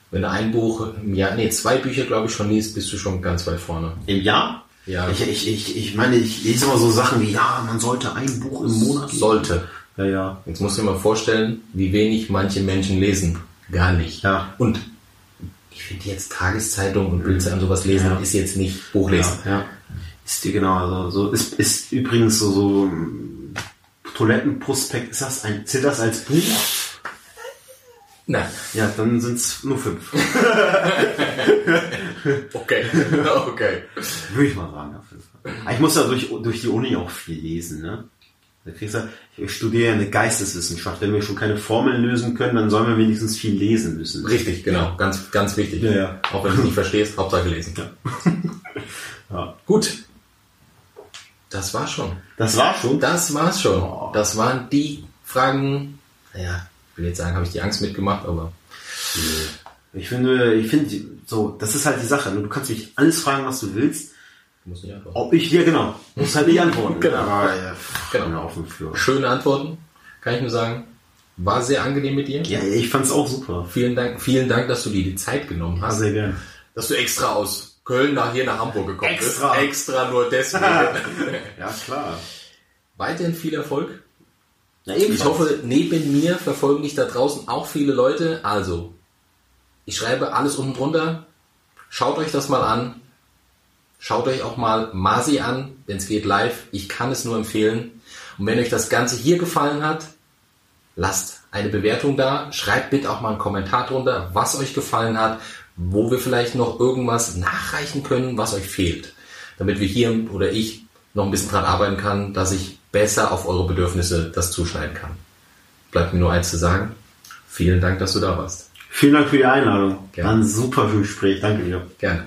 Wenn du ein Buch im Jahr, nee, zwei Bücher, glaube ich, schon liest, bist du schon ganz weit vorne. Im Jahr? Ja. Ich, ich, ich, ich meine, ich lese immer so Sachen wie, ja, man sollte ein Buch im Monat lesen. Sollte. Ja, ja. Jetzt musst du dir mal vorstellen, wie wenig manche Menschen lesen. Gar nicht. Ja. Und ich finde jetzt Tageszeitung und Bildzeitung und sowas lesen Ja. ist jetzt nicht Buchlesen. Ja, ja. Ist dir genau, also, so, ist, ist übrigens so, so Toilettenprospekt, ist das ein, zählt das als Buch? Nein. Ja, dann sind es nur fünf. Okay. okay. Würde ich mal sagen, auf jeden Fall. Aber Ich muss ja durch, durch die Uni auch viel lesen, ne? Da kriegst du, ich studiere ja eine Geisteswissenschaft. Wenn wir schon keine Formeln lösen können, dann sollen wir wenigstens viel lesen müssen. Richtig, genau. Ganz, ganz wichtig. Ja, ja. Auch wenn du es nicht verstehst, Hauptsache lesen. Ja. Gut. Das war schon. Das war schon. Das war's schon. Oh. Das waren die Fragen. Naja, ich will jetzt sagen, habe ich die Angst mitgemacht, aber Ich finde, ich finde, so, das ist halt die Sache. ne? Du kannst mich alles fragen, was du willst. ich muss nicht antworten. Ob ich, ja genau, muss halt nicht antworten. Genau. Aber, ja, Genau. auf dem Flur. Schöne Antworten, kann ich nur sagen. War sehr angenehm mit dir. Ja, ich fand's auch super. Vielen Dank, vielen Dank, dass du dir die Zeit genommen hast. sehr gerne. Dass du extra aus Köln nach hier nach Hamburg gekommen Extra. bist. Extra nur deswegen. Ja, klar. Weiterhin viel Erfolg. Ja, Ich hoffe, neben mir verfolgen dich da draußen auch viele Leute. Also, ich schreibe alles unten drunter. Schaut euch das mal an. Schaut euch auch mal Masi an, wenn es geht live. Ich kann es nur empfehlen. Und wenn euch das Ganze hier gefallen hat, lasst eine Bewertung da. Schreibt bitte auch mal einen Kommentar drunter, was euch gefallen hat, wo wir vielleicht noch irgendwas nachreichen können, was euch fehlt. Damit wir hier oder ich noch ein bisschen dran arbeiten kann, dass ich besser auf eure Bedürfnisse das zuschneiden kann. Bleibt mir nur eins zu sagen. Vielen Dank, dass du da warst. Vielen Dank für die Einladung. Gerne. War ein super Gespräch. Danke dir. Gerne.